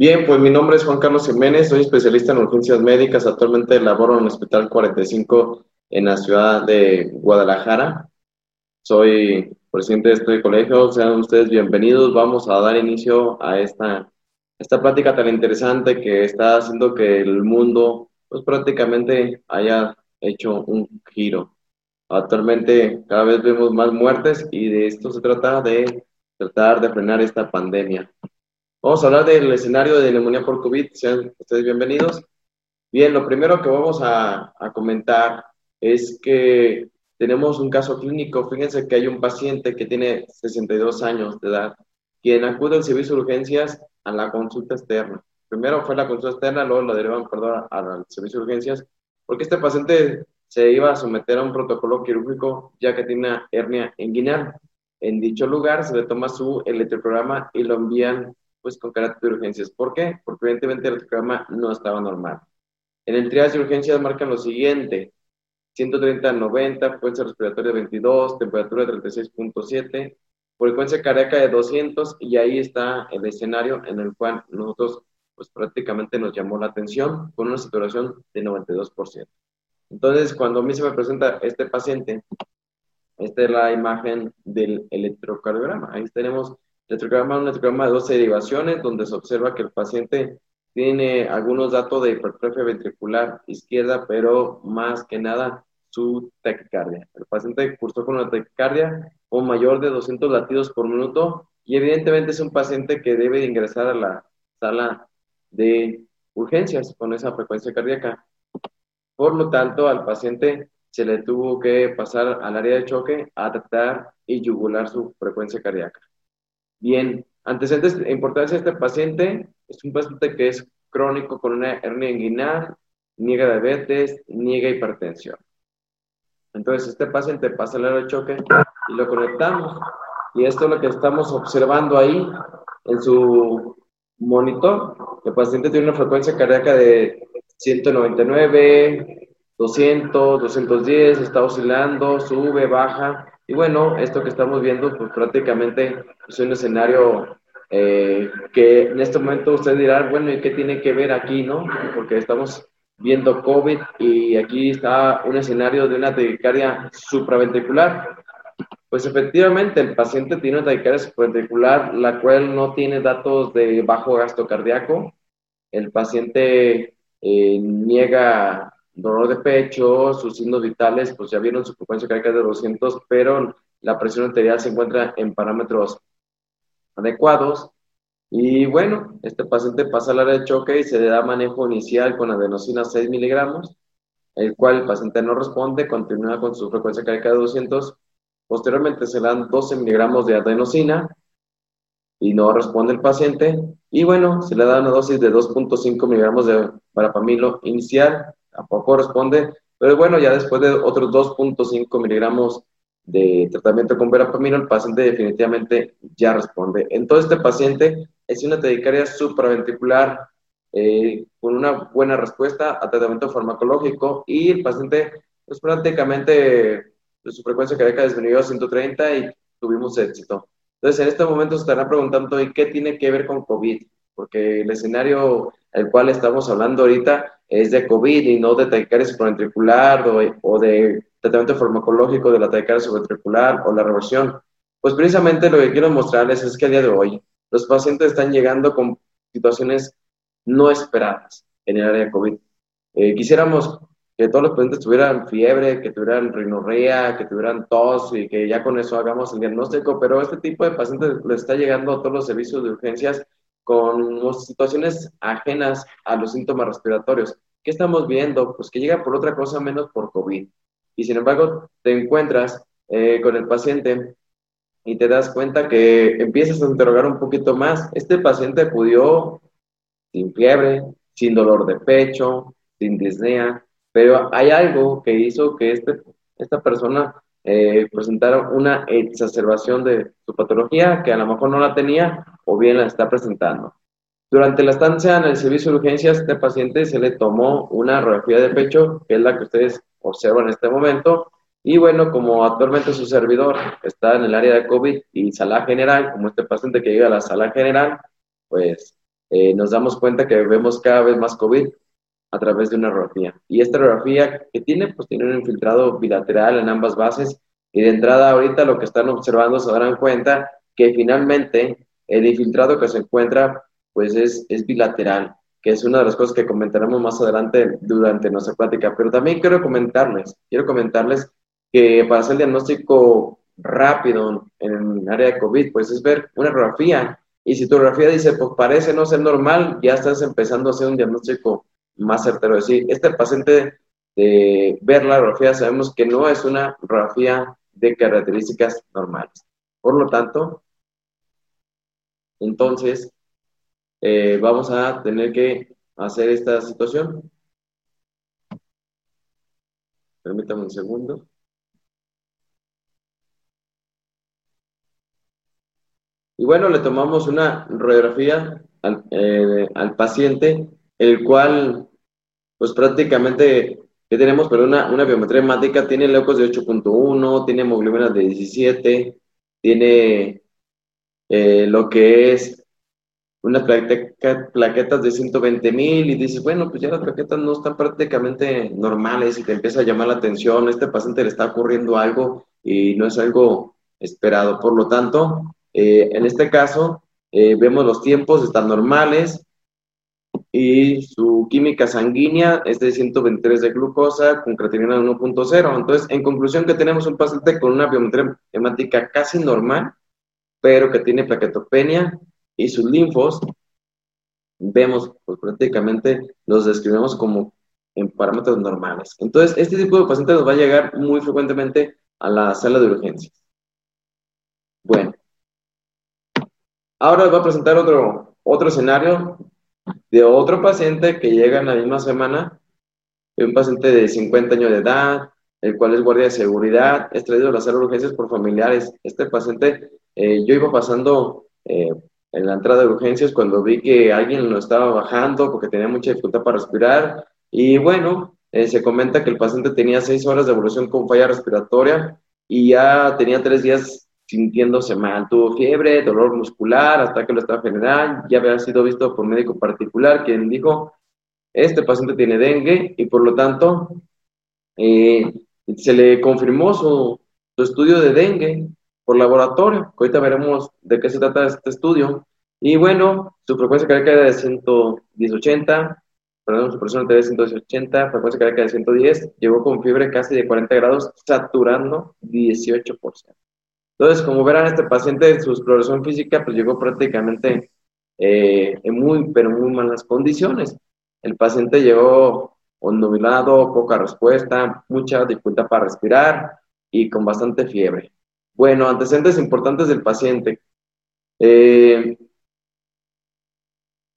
Bien, pues mi nombre es Juan Carlos Jiménez, soy especialista en urgencias médicas, actualmente laboro en el Hospital 45 en la ciudad de Guadalajara. Soy presidente de este colegio, sean ustedes bienvenidos, vamos a dar inicio a esta, esta plática tan interesante que está haciendo que el mundo pues prácticamente haya hecho un giro. Actualmente cada vez vemos más muertes y de esto se trata de tratar de frenar esta pandemia. Vamos a hablar del escenario de neumonía por COVID. Sean ustedes bienvenidos. Bien, lo primero que vamos a, comentar es que tenemos un caso clínico. Fíjense que hay un paciente que tiene 62 años de edad, quien acude al servicio de urgencias a la consulta externa. Primero fue la consulta externa, luego lo derivan perdón, al servicio de urgencias, porque este paciente se iba a someter a un protocolo quirúrgico ya que tiene una hernia inguinal. En dicho lugar se le toma su electroprograma y lo envían pues con carácter de urgencias. ¿Por qué? Porque evidentemente el programa no estaba normal. En el triage de urgencias marcan lo siguiente, 130 90, frecuencia respiratoria de 22, temperatura de 36.7, frecuencia cardíaca de 200 y ahí está el escenario en el cual nosotros pues prácticamente nos llamó la atención con una saturación de 92%. Entonces, cuando a mí se me presenta este paciente, esta es la imagen del electrocardiograma. Ahí tenemos electrograma, un electrograma de 12 derivaciones, donde se observa que el paciente tiene algunos datos de hipertrofia ventricular izquierda, pero más que nada su taquicardia. El paciente cursó con una taquicardia o mayor de 200 latidos por minuto y evidentemente es un paciente que debe ingresar a la sala de urgencias con esa frecuencia cardíaca. Por lo tanto, al paciente se le tuvo que pasar al área de choque a tratar y yugular su frecuencia cardíaca. Bien, antecedentes de importancia de este paciente es un paciente que es crónico con una hernia inguinal, niega diabetes, niega hipertensión. Entonces, este paciente pasa el de choque y lo conectamos. Y esto es lo que estamos observando ahí en su monitor. El paciente tiene una frecuencia cardíaca de 199, 200, 210, está oscilando, sube, baja. Y bueno, esto que estamos viendo, pues prácticamente es un escenario eh, que en este momento usted dirá, bueno, ¿y qué tiene que ver aquí, no? Porque estamos viendo COVID y aquí está un escenario de una taquicardia supraventricular. Pues efectivamente, el paciente tiene una taquicardia supraventricular, la cual no tiene datos de bajo gasto cardíaco. El paciente eh, niega dolor de pecho, sus signos vitales, pues ya vieron su frecuencia cardíaca de 200, pero la presión arterial se encuentra en parámetros adecuados. Y bueno, este paciente pasa al área de choque y se le da manejo inicial con adenosina 6 miligramos, el cual el paciente no responde, continúa con su frecuencia cardíaca de 200. Posteriormente se le dan 12 miligramos de adenosina y no responde el paciente. Y bueno, se le da una dosis de 2.5 miligramos de parapamilo inicial tampoco responde, pero bueno, ya después de otros 2.5 miligramos de tratamiento con verapamino, el paciente definitivamente ya responde. Entonces, este paciente es una taquicardia supraventricular eh, con una buena respuesta a tratamiento farmacológico y el paciente, pues prácticamente pues, su frecuencia cardíaca disminuyó a 130 y tuvimos éxito. Entonces, en este momento se estarán preguntando, ¿y qué tiene que ver con COVID? Porque el escenario el cual estamos hablando ahorita es de COVID y no de taquicardia supraventricular o, de tratamiento farmacológico de la taquicardia subventricular o la reversión. Pues precisamente lo que quiero mostrarles es que a día de hoy los pacientes están llegando con situaciones no esperadas en el área de COVID. Eh, quisiéramos que todos los pacientes tuvieran fiebre, que tuvieran rinorrea, que tuvieran tos y que ya con eso hagamos el diagnóstico, pero este tipo de pacientes les está llegando a todos los servicios de urgencias con situaciones ajenas a los síntomas respiratorios. ¿Qué estamos viendo? Pues que llega por otra cosa menos por COVID. Y sin embargo, te encuentras eh, con el paciente y te das cuenta que empiezas a interrogar un poquito más. Este paciente acudió sin fiebre, sin dolor de pecho, sin disnea, pero hay algo que hizo que este, esta persona eh, presentara una exacerbación de su patología que a lo mejor no la tenía o bien la está presentando. Durante la estancia en el servicio de urgencias, este paciente se le tomó una radiografía de pecho, que es la que ustedes observan en este momento, y bueno, como actualmente su servidor está en el área de COVID y sala general, como este paciente que llega a la sala general, pues eh, nos damos cuenta que vemos cada vez más COVID a través de una radiografía. Y esta radiografía que tiene, pues tiene un infiltrado bilateral en ambas bases. Y de entrada ahorita lo que están observando se darán cuenta que finalmente el infiltrado que se encuentra pues es, es bilateral, que es una de las cosas que comentaremos más adelante durante nuestra plática. Pero también quiero comentarles, quiero comentarles que para hacer el diagnóstico rápido en el área de COVID, pues es ver una radiografía. Y si tu radiografía dice, pues parece no ser normal, ya estás empezando a hacer un diagnóstico más certero. Decir, este paciente de ver la radiografía sabemos que no es una radiografía de características normales. Por lo tanto, entonces, eh, vamos a tener que hacer esta situación. Permítame un segundo. Y bueno, le tomamos una radiografía al, eh, al paciente, el cual pues prácticamente, ¿qué tenemos? Pero una, una biometría hemática tiene leucos de 8.1, tiene hemoglobinas de 17, tiene eh, lo que es unas plaquetas de 120 mil y dices, bueno, pues ya las plaquetas no están prácticamente normales y te empieza a llamar la atención, este paciente le está ocurriendo algo y no es algo esperado. Por lo tanto, eh, en este caso, eh, vemos los tiempos están normales, y su química sanguínea es de 123 de glucosa con creatinina de 1.0. Entonces, en conclusión, que tenemos un paciente con una biometría hemática casi normal, pero que tiene plaquetopenia y sus linfos, vemos, pues prácticamente los describimos como en parámetros normales. Entonces, este tipo de pacientes nos va a llegar muy frecuentemente a la sala de urgencias. Bueno, ahora les voy a presentar otro, otro escenario de otro paciente que llega en la misma semana, un paciente de 50 años de edad, el cual es guardia de seguridad, es traído a la sala de urgencias por familiares. Este paciente, eh, yo iba pasando eh, en la entrada de urgencias cuando vi que alguien lo estaba bajando porque tenía mucha dificultad para respirar. Y bueno, eh, se comenta que el paciente tenía seis horas de evolución con falla respiratoria y ya tenía tres días sintiéndose mal. Tuvo fiebre, dolor muscular, ataque al estado general, ya había sido visto por médico particular, quien dijo, este paciente tiene dengue y por lo tanto eh, se le confirmó su, estudio de dengue por laboratorio, ahorita veremos de qué se trata este estudio. Y bueno, su frecuencia cardíaca era de 180, perdón, su presión de 180, frecuencia cardíaca de 110, llegó con fiebre casi de 40 grados, saturando 18%. Entonces, como verán, este paciente en su exploración física pues llegó prácticamente eh, en muy, pero muy malas condiciones. El paciente llegó ondulado, poca respuesta, mucha dificultad para respirar y con bastante fiebre. Bueno, antecedentes importantes del paciente. Eh,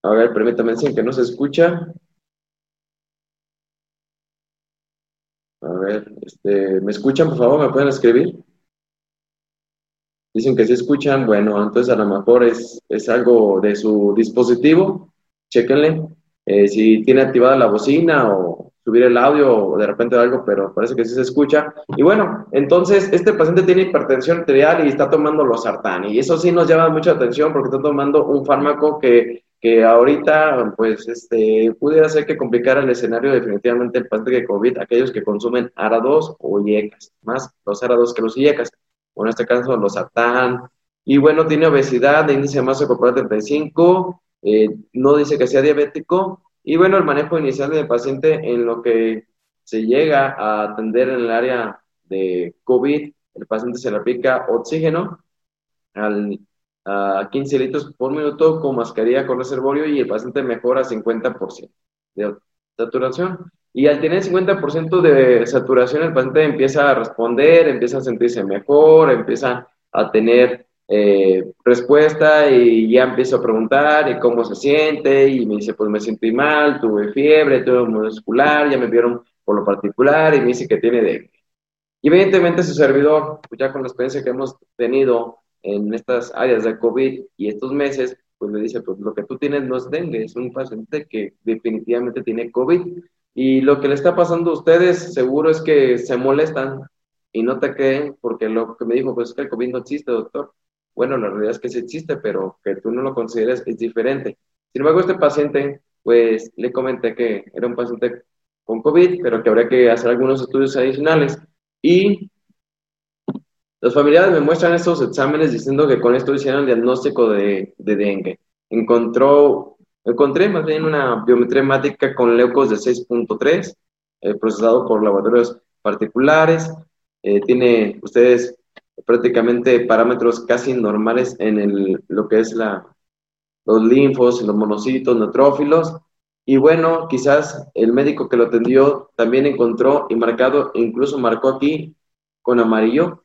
a ver, permítame decir que no se escucha. A ver, este, ¿me escuchan, por favor? ¿Me pueden escribir? Dicen que si escuchan, bueno, entonces a lo mejor es, es algo de su dispositivo, chéquenle eh, si tiene activada la bocina o subir el audio o de repente algo, pero parece que sí se escucha. Y bueno, entonces este paciente tiene hipertensión arterial y está tomando los sartán y eso sí nos llama mucha atención porque está tomando un fármaco que, que ahorita pues este pudiera ser que complicara el escenario definitivamente el paciente de COVID, aquellos que consumen ARA2 o IECAS, más los ARA2 que los IECAS o en este caso los SATAN, y bueno, tiene obesidad de índice de masa corporal 35, eh, no dice que sea diabético, y bueno, el manejo inicial del paciente en lo que se llega a atender en el área de COVID, el paciente se le aplica oxígeno al, a 15 litros por minuto con mascarilla con reservorio y el paciente mejora 50% de saturación. Y al tener 50% de saturación, el paciente empieza a responder, empieza a sentirse mejor, empieza a tener eh, respuesta y ya empiezo a preguntar y cómo se siente y me dice, pues me sentí mal, tuve fiebre, tuve muscular, ya me vieron por lo particular y me dice que tiene dengue. Y evidentemente su servidor, pues ya con la experiencia que hemos tenido en estas áreas de COVID y estos meses, pues le dice, pues lo que tú tienes no es dengue, es un paciente que definitivamente tiene COVID. Y lo que le está pasando a ustedes seguro es que se molestan y no te creen porque lo que me dijo, pues es que el COVID no existe, doctor. Bueno, la realidad es que sí existe, pero que tú no lo consideres es diferente. Sin embargo, este paciente, pues le comenté que era un paciente con COVID, pero que habría que hacer algunos estudios adicionales. Y los familiares me muestran estos exámenes diciendo que con esto hicieron el diagnóstico de, dengue. Encontró, encontré más bien una biometría hemática con leucos de 6.3, eh, procesado por laboratorios particulares. Eh, tiene ustedes prácticamente parámetros casi normales en el, lo que es la, los linfos, los monocitos, neutrófilos. Y bueno, quizás el médico que lo atendió también encontró y marcado, incluso marcó aquí con amarillo,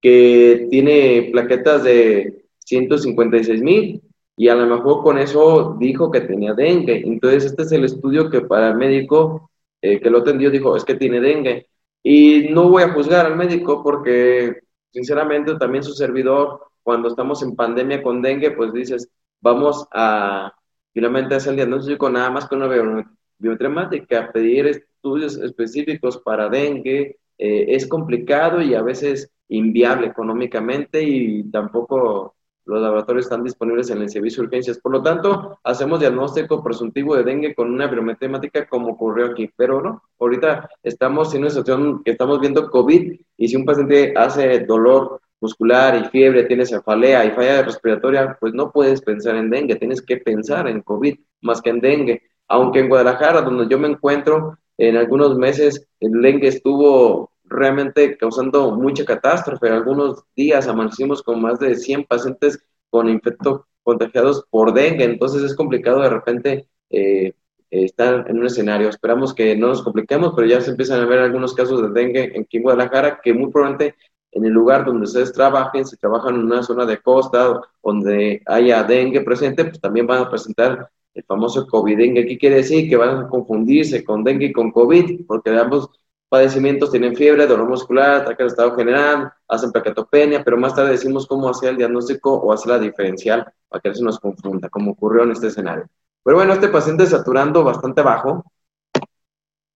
que tiene plaquetas de 156 mil y a lo mejor con eso dijo que tenía dengue. Entonces este es el estudio que para el médico eh, que lo atendió dijo, es que tiene dengue. Y no voy a juzgar al médico porque sinceramente también su servidor, cuando estamos en pandemia con dengue, pues dices, vamos a finalmente hacer el diagnóstico nada más con una biotremática, pedir estudios específicos para dengue, eh, es complicado y a veces inviable económicamente y tampoco los laboratorios están disponibles en el servicio de urgencias. Por lo tanto, hacemos diagnóstico presuntivo de dengue con una biometría como ocurrió aquí. Pero no, ahorita estamos en una situación que estamos viendo COVID y si un paciente hace dolor muscular y fiebre, tiene cefalea y falla respiratoria, pues no puedes pensar en dengue, tienes que pensar en COVID más que en dengue. Aunque en Guadalajara, donde yo me encuentro, en algunos meses el dengue estuvo realmente causando mucha catástrofe. Algunos días amanecimos con más de 100 pacientes con infectos contagiados por dengue, entonces es complicado de repente eh, estar en un escenario. Esperamos que no nos compliquemos, pero ya se empiezan a ver algunos casos de dengue en en Guadalajara que muy probablemente en el lugar donde ustedes trabajen, si trabajan en una zona de costa donde haya dengue presente, pues también van a presentar el famoso COVID dengue. ¿Qué quiere decir? Que van a confundirse con dengue y con COVID, porque ambos padecimientos tienen fiebre, dolor muscular, ataque al estado general, hacen plaquetopenia, pero más tarde decimos cómo hacer el diagnóstico o hacer la diferencial para que no se nos confunda, como ocurrió en este escenario. Pero bueno, este paciente saturando bastante bajo,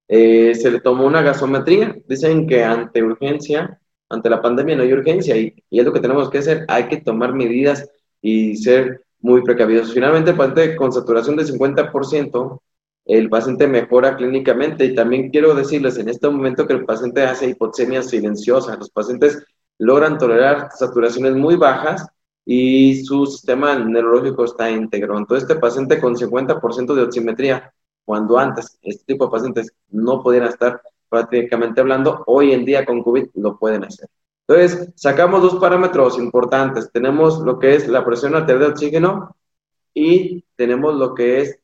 eh, se le tomó una gasometría. Dicen que ante urgencia, ante la pandemia no hay urgencia y, y, es lo que tenemos que hacer, hay que tomar medidas y ser muy precavidos. Finalmente, el paciente con saturación de 50%, el paciente mejora clínicamente. Y también quiero decirles en este momento que el paciente hace hipoxemia silenciosa. Los pacientes logran tolerar saturaciones muy bajas y su sistema neurológico está íntegro. Entonces, este paciente con 50% de oximetría, cuando antes este tipo de pacientes no pudieran estar prácticamente hablando, hoy en día con COVID lo pueden hacer. Entonces, sacamos dos parámetros importantes. Tenemos lo que es la presión arterial de oxígeno y tenemos lo que es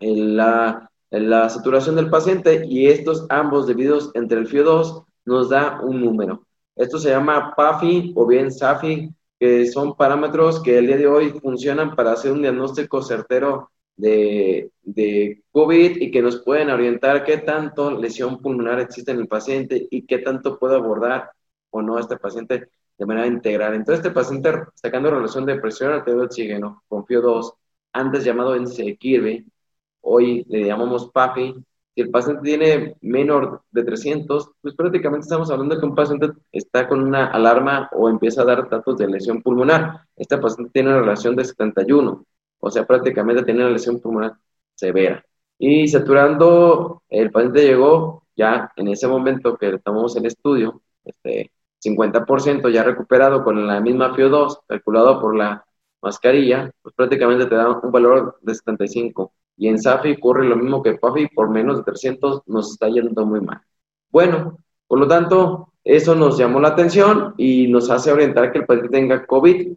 la, la saturación del paciente y estos ambos divididos entre el FIO2 nos da un número. Esto se llama PAFI o bien SAFI, que son parámetros que el día de hoy funcionan para hacer un diagnóstico certero de, de, COVID y que nos pueden orientar qué tanto lesión pulmonar existe en el paciente y qué tanto puede abordar o no este paciente de manera integral. Entonces, este paciente sacando relación de presión arterial oxígeno con FIO2, antes llamado NC Kirby, hoy le llamamos PAFI, si el paciente tiene menor de 300, pues prácticamente estamos hablando de que un paciente está con una alarma o empieza a dar datos de lesión pulmonar. Este paciente tiene una relación de 71, o sea, prácticamente tiene una lesión pulmonar severa. Y saturando, el paciente llegó ya en ese momento que estamos en estudio, este 50% ya recuperado con la misma FIO2 calculado por la mascarilla, pues prácticamente te da un valor de 75. Y en SAFI ocurre lo mismo que PAFI, por menos de 300 nos está yendo muy mal. Bueno, por lo tanto, eso nos llamó la atención y nos hace orientar que el paciente tenga COVID.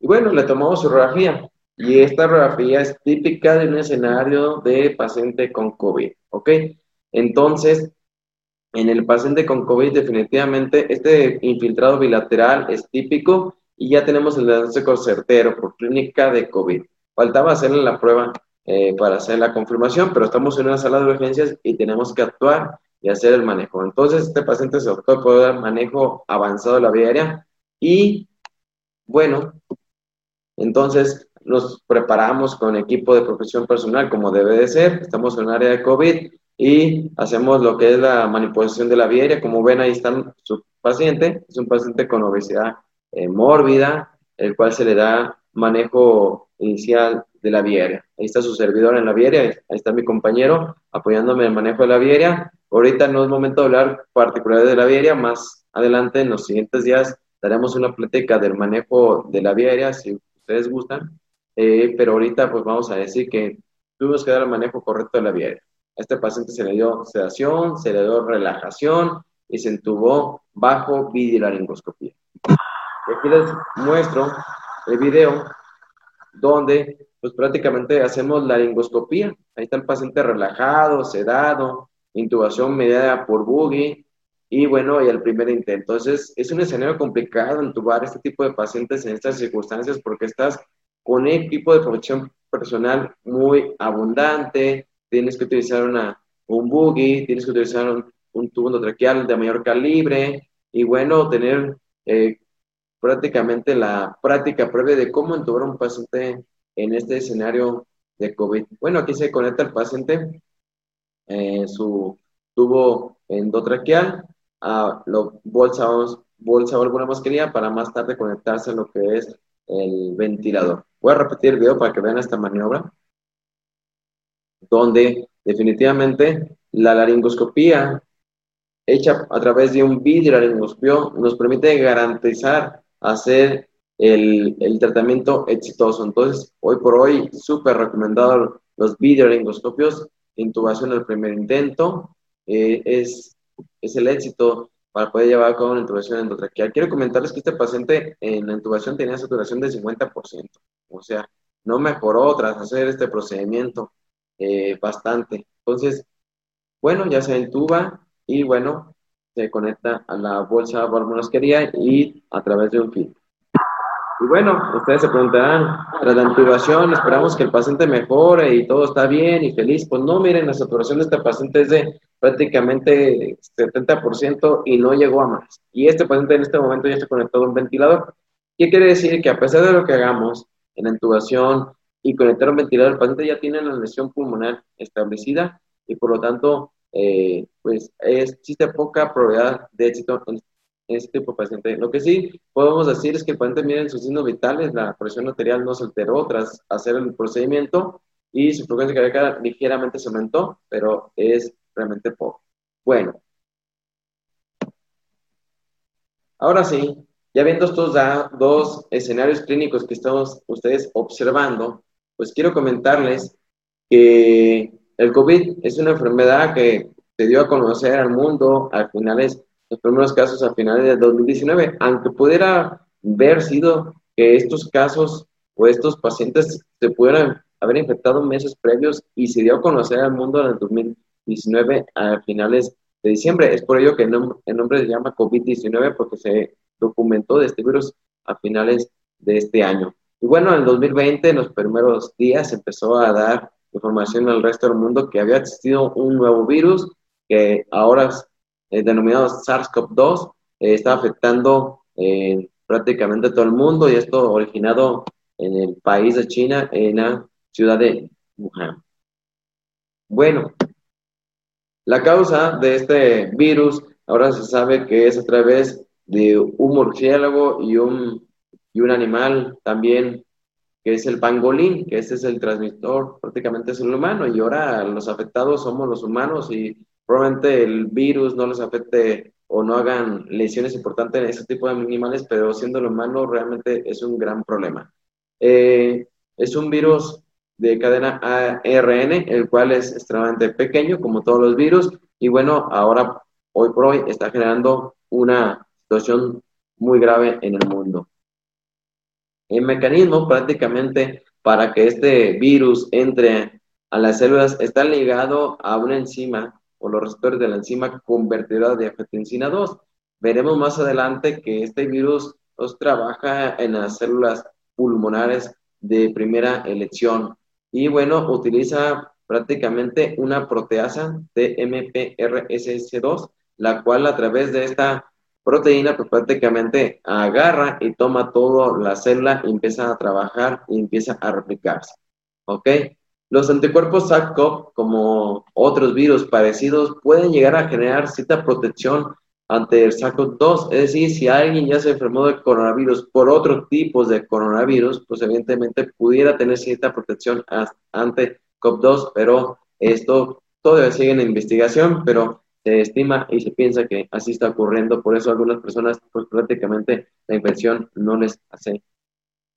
Y bueno, le tomamos su radiografía. Y esta radiografía es típica de un escenario de paciente con COVID, ¿ok? Entonces, en el paciente con COVID definitivamente este infiltrado bilateral es típico y ya tenemos el diagnóstico certero por clínica de COVID. Faltaba hacerle la prueba eh, para hacer la confirmación, pero estamos en una sala de urgencias y tenemos que actuar y hacer el manejo. Entonces, este paciente se optó por dar manejo avanzado de la vía aérea y, bueno, entonces nos preparamos con equipo de profesión personal como debe de ser. Estamos en un área de COVID y hacemos lo que es la manipulación de la vía aérea. Como ven, ahí está su paciente. Es un paciente con obesidad eh, mórbida, el cual se le da manejo inicial de la aérea. Ahí está su servidor en la aérea, ahí está mi compañero apoyándome en el manejo de la aérea. Ahorita no es momento de hablar particulares de la aérea, más adelante en los siguientes días daremos una plática del manejo de la aérea, si ustedes gustan, eh, pero ahorita pues vamos a decir que tuvimos que dar el manejo correcto de la aérea. A este paciente se le dio sedación, se le dio relajación y se entubó bajo videolaringoscopía. Y aquí les muestro el video donde pues prácticamente hacemos laringoscopía. Ahí está el paciente relajado, sedado, intubación mediada por buggy y bueno, y el primer intento. Entonces, es un escenario complicado intubar este tipo de pacientes en estas circunstancias porque estás con un equipo de protección personal muy abundante, tienes que utilizar una, un buggy, tienes que utilizar un, un tubo endotraqueal de mayor calibre y bueno, tener eh, prácticamente la práctica previa de cómo intubar a un paciente en este escenario de COVID. Bueno, aquí se conecta el paciente, eh, su tubo endotraqueal, a lo, bolsa, bolsa o alguna mascarilla para más tarde conectarse a lo que es el ventilador. Voy a repetir el video para que vean esta maniobra, donde definitivamente la laringoscopía hecha a través de un vidrio laringoscopio nos permite garantizar hacer el, el, tratamiento exitoso. Entonces, hoy por hoy, súper recomendado los videolaringoscopios, intubación al primer intento, eh, es, es el éxito para poder llevar a cabo una intubación endotraqueal. Quiero comentarles que este paciente en la intubación tenía saturación del 50%, o sea, no mejoró tras hacer este procedimiento eh, bastante. Entonces, bueno, ya se intuba y bueno, se conecta a la bolsa quería y a través de un filtro. Y bueno, ustedes se preguntarán, tras la intubación esperamos que el paciente mejore y todo está bien y feliz. Pues no, miren, la saturación de este paciente es de prácticamente 70% y no llegó a más. Y este paciente en este momento ya está conectado a un ventilador. ¿Qué quiere decir? Que a pesar de lo que hagamos en la intubación y conectar un ventilador, el paciente ya tiene la lesión pulmonar establecida y por lo tanto eh, pues existe poca probabilidad de éxito en este tipo de paciente. Lo que sí podemos decir es que el paciente mide sus signos vitales, la presión arterial no se alteró tras hacer el procedimiento y su frecuencia cardíaca ligeramente se aumentó, pero es realmente poco. Bueno. Ahora sí, ya viendo estos dos escenarios clínicos que estamos ustedes observando, pues quiero comentarles que el COVID es una enfermedad que se dio a conocer al mundo a finales, los primeros casos a finales de 2019, aunque pudiera haber sido que estos casos o estos pacientes se pudieran haber infectado meses previos y se dio a conocer al mundo en el 2019 a finales de diciembre. Es por ello que el nombre, se llama COVID-19 porque se documentó de este virus a finales de este año. Y bueno, en el 2020, en los primeros días, empezó a dar información al resto del mundo que había existido un nuevo virus que ahora es denominado SARS-CoV-2, eh, está afectando eh, prácticamente todo el mundo y esto originado en el país de China, en la ciudad de Wuhan. Bueno, la causa de este virus ahora se sabe que es a través de un murciélago y un, y un animal también que es el pangolín, que ese es el transmisor, prácticamente es el humano, y ahora los afectados somos los humanos y probablemente el virus no les afecte o no hagan lesiones importantes en ese tipo de animales, pero siendo el humano realmente es un gran problema. Eh, es un virus de cadena ARN, el cual es extremadamente pequeño, como todos los virus, y bueno, ahora, hoy por hoy, está generando una situación muy grave en el mundo. El mecanismo prácticamente para que este virus entre a las células está ligado a una enzima o los receptores de la enzima convertidora de angiotensina 2. Veremos más adelante que este virus pues trabaja en las células pulmonares de primera elección y bueno, utiliza prácticamente una proteasa TMPRSS2, la cual a través de esta proteína pues prácticamente agarra y toma toda la célula y empieza a trabajar y empieza a replicarse. ¿Ok? Los anticuerpos SARS-CoV, como otros virus parecidos, pueden llegar a generar cierta protección ante el SARS-CoV-2. Es decir, si alguien ya se enfermó de coronavirus por otro tipo de coronavirus, pues evidentemente pudiera tener cierta protección ante COV-2, pero esto todavía sigue en investigación, pero se estima y se piensa que así está ocurriendo. Por eso algunas personas, pues prácticamente la infección no les hace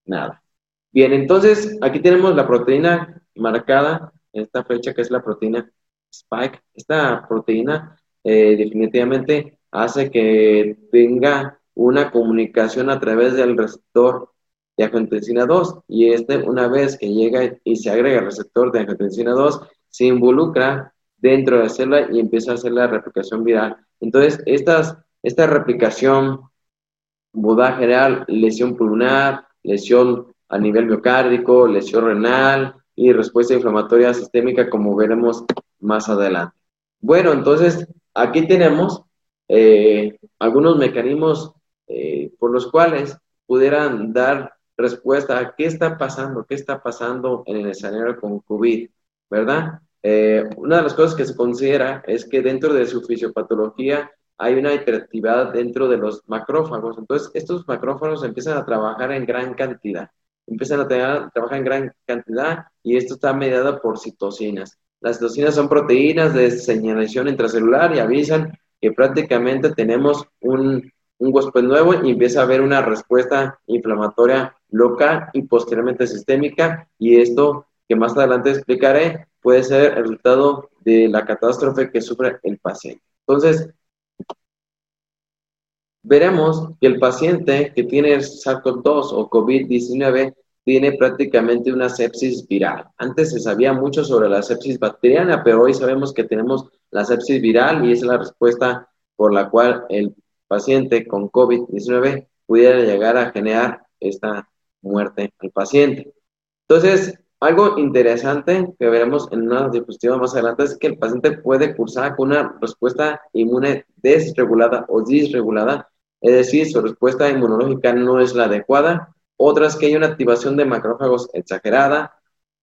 nada. Bien, entonces aquí tenemos la proteína marcada esta fecha que es la proteína spike. Esta proteína eh, definitivamente hace que tenga una comunicación a través del receptor de angiotensina 2 y este una vez que llega y se agrega el receptor de angiotensina 2 se involucra dentro de la célula y empieza a hacer la replicación viral. Entonces, estas, esta replicación puede generar lesión pulmonar, lesión a nivel miocárdico, lesión renal, y respuesta inflamatoria sistémica, como veremos más adelante. Bueno, entonces aquí tenemos eh, algunos mecanismos eh, por los cuales pudieran dar respuesta a qué está pasando, qué está pasando en el escenario con COVID, ¿verdad? Eh, una de las cosas que se considera es que dentro de su fisiopatología hay una hiperactividad dentro de los macrófagos. Entonces, estos macrófagos empiezan a trabajar en gran cantidad empiezan a, trabajar en gran cantidad y esto está mediado por citocinas. Las citocinas son proteínas de señalización intracelular y avisan que prácticamente tenemos un, un huésped nuevo y empieza a haber una respuesta inflamatoria local y posteriormente sistémica y esto que más adelante explicaré puede ser el resultado de la catástrofe que sufre el paciente. Entonces, veremos que el paciente que tiene SARS-CoV-2 o COVID-19 tiene prácticamente una sepsis viral. Antes se sabía mucho sobre la sepsis bacteriana, pero hoy sabemos que tenemos la sepsis viral y es la respuesta por la cual el paciente con COVID-19 pudiera llegar a generar esta muerte al paciente. Entonces, algo interesante que veremos en una diapositiva más adelante es que el paciente puede cursar con una respuesta inmune desregulada o disregulada es decir, su respuesta inmunológica no es la adecuada. Otras que hay una activación de macrófagos exagerada.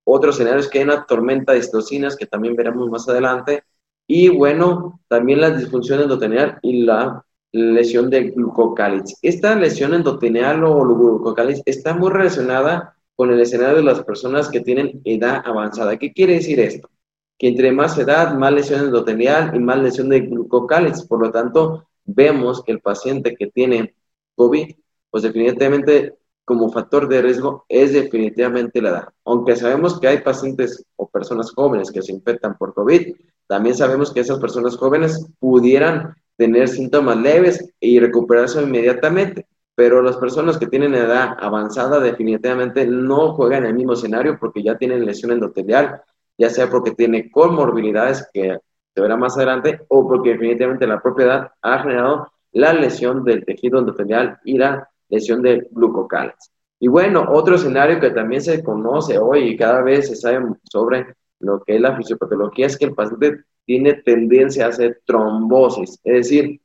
Otros escenarios que hay una tormenta de citocinas, que también veremos más adelante. Y bueno, también la disfunción endotelial y la lesión de glucocáliz. Esta lesión endotelial o glucocáliz está muy relacionada con el escenario de las personas que tienen edad avanzada. ¿Qué quiere decir esto? Que entre más edad, más lesión endotelial y más lesión de glucocáliz. Por lo tanto, vemos que el paciente que tiene COVID, pues definitivamente como factor de riesgo es definitivamente la edad. Aunque sabemos que hay pacientes o personas jóvenes que se infectan por COVID, también sabemos que esas personas jóvenes pudieran tener síntomas leves y recuperarse inmediatamente. Pero las personas que tienen edad avanzada definitivamente no juegan en el mismo escenario porque ya tienen lesión endotelial, ya sea porque tiene comorbilidades que se verá más adelante, o porque definitivamente la propiedad ha generado la lesión del tejido endotelial y la lesión de glucocales. Y bueno, otro escenario que también se conoce hoy y cada vez se sabe sobre lo que es la fisiopatología es que el paciente tiene tendencia a hacer trombosis, es decir,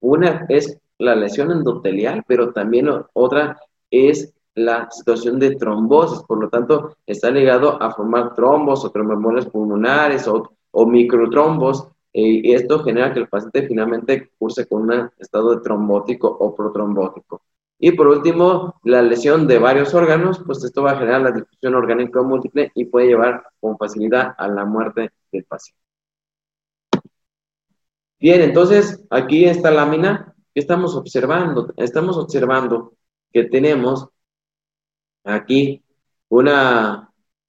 una es la lesión endotelial, pero también otra es la situación de trombosis, por lo tanto, está ligado a formar trombos o trombones pulmonares o o microtrombos, y esto genera que el paciente finalmente curse con un estado de trombótico o protrombótico. Y por último, la lesión de varios órganos, pues esto va a generar la difusión orgánica múltiple y puede llevar con facilidad a la muerte del paciente. Bien, entonces aquí esta lámina, ¿qué estamos observando? Estamos observando que tenemos aquí una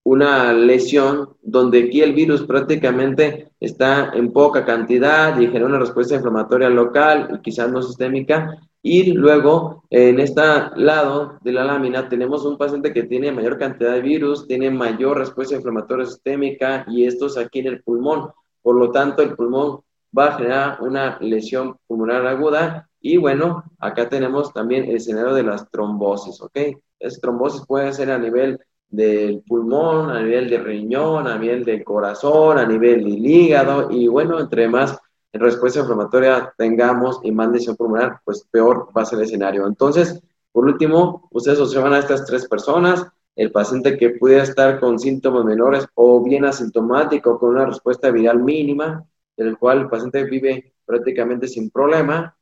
una lesión donde aquí el virus prácticamente está en poca cantidad y genera una respuesta inflamatoria local y quizás no sistémica. Y luego, en este lado de la lámina, tenemos un paciente que tiene mayor cantidad de virus, tiene mayor respuesta inflamatoria sistémica y esto es aquí en el pulmón. Por lo tanto, el pulmón va a generar una lesión pulmonar aguda y bueno, acá tenemos también el escenario de las trombosis, ¿ok? Esa trombosis puede ser a nivel del pulmón, a nivel de riñón, a nivel del corazón, a nivel del hígado y bueno, entre más respuesta inflamatoria tengamos y más lesión pulmonar, pues peor va a ser el escenario. Entonces, por último, ustedes observan a estas tres personas, el paciente que pudiera estar con síntomas menores o bien asintomático con una respuesta viral mínima, en el cual el paciente vive prácticamente sin problema.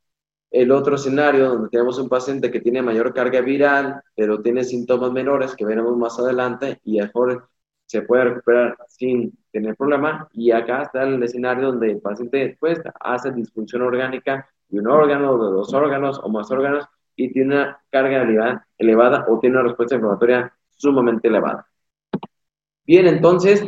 El otro escenario donde tenemos un paciente que tiene mayor carga viral, pero tiene síntomas menores que veremos más adelante y mejor se puede recuperar sin tener problema. Y acá está el escenario donde el paciente después hace disfunción orgánica de un órgano, de dos órganos o más órganos y tiene una carga elevada o tiene una respuesta inflamatoria sumamente elevada. Bien, entonces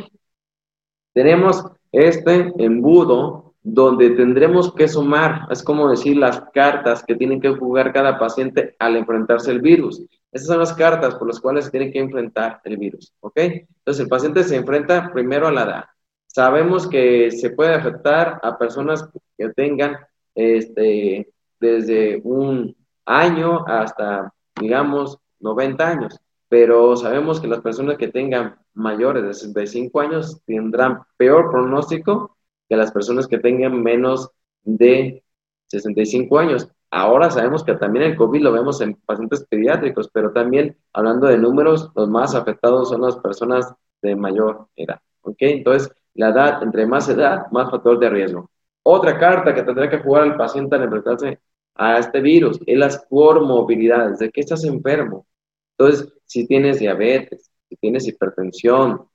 tenemos este embudo donde tendremos que sumar, es como decir las cartas que tienen que jugar cada paciente al enfrentarse al virus. Estas son las cartas por las cuales se tiene que enfrentar el virus, ¿ok? Entonces el paciente se enfrenta primero a la edad. Sabemos que se puede afectar a personas que tengan este, desde un año hasta, digamos, 90 años, pero sabemos que las personas que tengan mayores de 65 años tendrán peor pronóstico que las personas que tengan menos de 65 años. Ahora sabemos que también el COVID lo vemos en pacientes pediátricos, pero también hablando de números, los más afectados son las personas de mayor edad. ¿Ok? Entonces, la edad, entre más edad, más factor de riesgo. Otra carta que tendrá que jugar el paciente al enfrentarse a este virus es las comorbilidades, de que estás enfermo. Entonces, si tienes diabetes, si tienes hipertensión,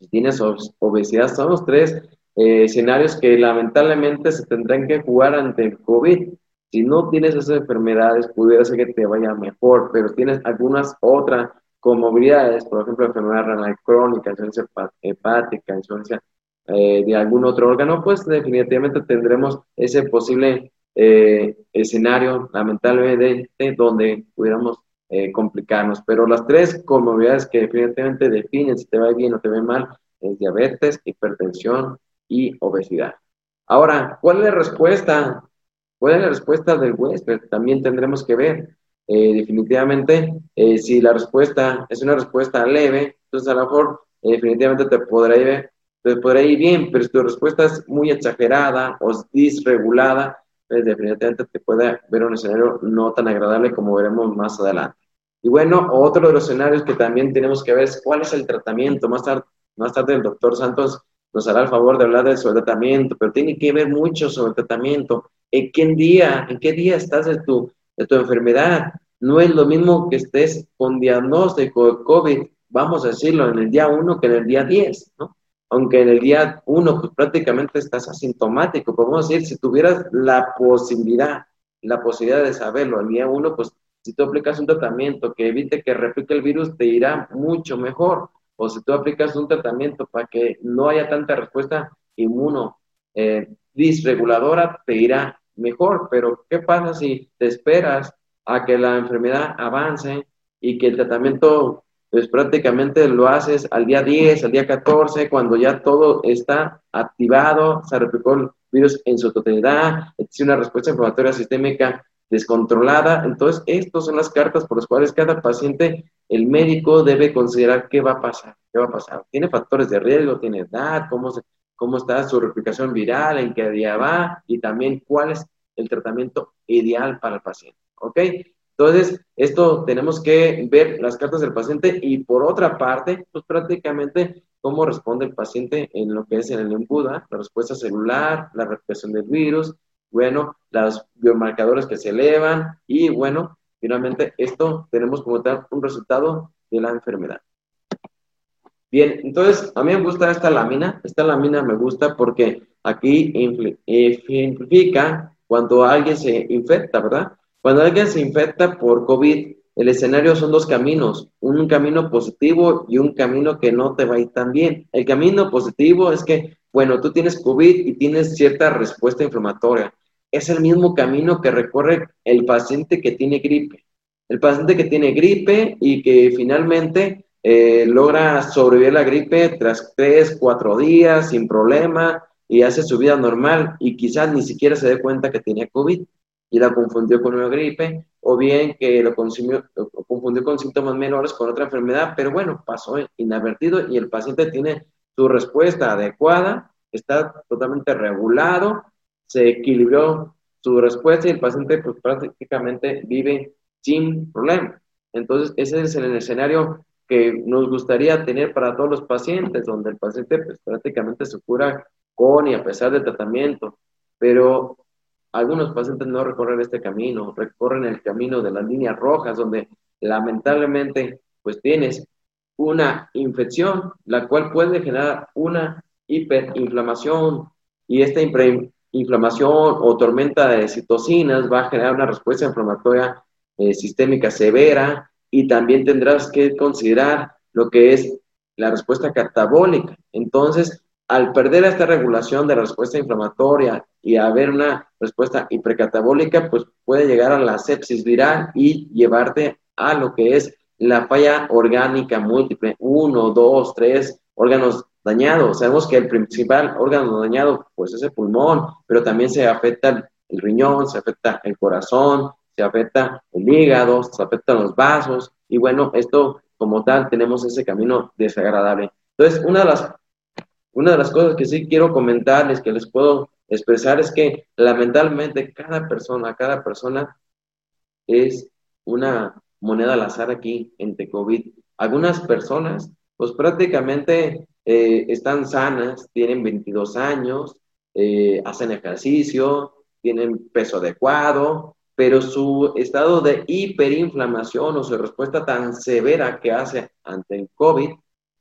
si tienes obesidad, son los tres eh, escenarios que lamentablemente se tendrán que jugar ante el COVID. Si no tienes esas enfermedades, pudiera ser que te vaya mejor, pero tienes algunas otras comorbilidades, por ejemplo, enfermedad renal crónica, insuficiencia hepática, insuficiencia eh, de algún otro órgano, pues definitivamente tendremos ese posible eh, escenario, lamentablemente, donde pudiéramos complicarnos. Pero las tres comorbilidades que definitivamente definen si te va bien o te va mal es diabetes, hipertensión y obesidad. Ahora, ¿cuál es la respuesta? ¿Cuál es la respuesta del huésped? También tendremos que ver. Eh, definitivamente, eh, si la respuesta es una respuesta leve, entonces a lo mejor eh, definitivamente te podrá, ir, te podrá ir bien, pero si tu respuesta es muy exagerada o disregulada, pues definitivamente te puede ver un escenario no tan agradable como veremos más adelante. Y bueno, otro de los escenarios que también tenemos que ver es cuál es el tratamiento. Más tarde, más tarde el doctor Santos nos hará el favor de hablar de su tratamiento, pero tiene que ver mucho sobre tratamiento. ¿En qué día, en qué día estás de tu, de tu enfermedad? No es lo mismo que estés con diagnóstico de COVID, vamos a decirlo, en el día 1 que en el día 10, ¿no? Aunque en el día 1 pues, prácticamente estás asintomático, podemos decir, si tuvieras la posibilidad, la posibilidad de saberlo el día 1, pues si tú aplicas un tratamiento que evite que replique el virus, te irá mucho mejor o si tú aplicas un tratamiento para que no haya tanta respuesta inmuno eh, disreguladora, te irá mejor. Pero, ¿qué pasa si te esperas a que la enfermedad avance y que el tratamiento, pues prácticamente lo haces al día 10, al día 14, cuando ya todo está activado, se replicó el virus en su totalidad, existe una respuesta inflamatoria sistémica descontrolada. Entonces, estas son las cartas por las cuales cada paciente, el médico debe considerar qué va a pasar, qué va a pasar. Tiene factores de riesgo, tiene edad, cómo, se, cómo está su replicación viral, en qué día va y también cuál es el tratamiento ideal para el paciente. ¿Ok? Entonces, esto tenemos que ver las cartas del paciente y por otra parte, pues prácticamente cómo responde el paciente en lo que es en el embuda, la respuesta celular, la replicación del virus, bueno, los biomarcadores que se elevan y bueno, finalmente esto tenemos como tal un resultado de la enfermedad. Bien, entonces a mí me gusta esta lámina, esta lámina me gusta porque aquí ejemplifica cuando alguien se infecta, ¿verdad? Cuando alguien se infecta por COVID, el escenario son dos caminos, un camino positivo y un camino que no te va a ir tan bien. El camino positivo es que, bueno, tú tienes COVID y tienes cierta respuesta inflamatoria es el mismo camino que recorre el paciente que tiene gripe. El paciente que tiene gripe y que finalmente eh, logra sobrevivir la gripe tras tres, cuatro días sin problema, y hace su vida normal y quizás ni siquiera se dé cuenta que tenía COVID y la confundió con una gripe, o bien que lo, lo confundió con síntomas menores con otra enfermedad, pero bueno, pasó inadvertido y el paciente tiene su respuesta adecuada, está totalmente regulado, se equilibró su respuesta y el paciente pues prácticamente vive sin problema. Entonces, ese es el escenario que nos gustaría tener para todos los pacientes, donde el paciente pues, prácticamente se cura con y a pesar del tratamiento, pero algunos pacientes no recorren este camino, recorren el camino de las líneas rojas, donde lamentablemente pues tienes una infección, la cual puede generar una hiperinflamación y esta inflamación o tormenta de citocinas va a generar una respuesta inflamatoria eh, sistémica severa y también tendrás que considerar lo que es la respuesta catabólica. Entonces, al perder esta regulación de la respuesta inflamatoria y haber una respuesta hipercatabólica, pues puede llegar a la sepsis viral y llevarte a lo que es la falla orgánica múltiple, uno, dos, tres órganos dañados. Sabemos que el principal órgano dañado, pues es el pulmón, pero también se afecta el riñón, se afecta el corazón, se afecta el hígado, se afectan los vasos, y bueno, esto como tal tenemos ese camino desagradable. Entonces, una de las una de las cosas que sí quiero comentarles, que les puedo expresar, es que lamentablemente cada persona, cada persona es una moneda al azar aquí en COVID. Algunas personas, pues prácticamente eh, están sanas, tienen 22 años, eh, hacen ejercicio, tienen peso adecuado, pero su estado de hiperinflamación o su respuesta tan severa que hace ante el COVID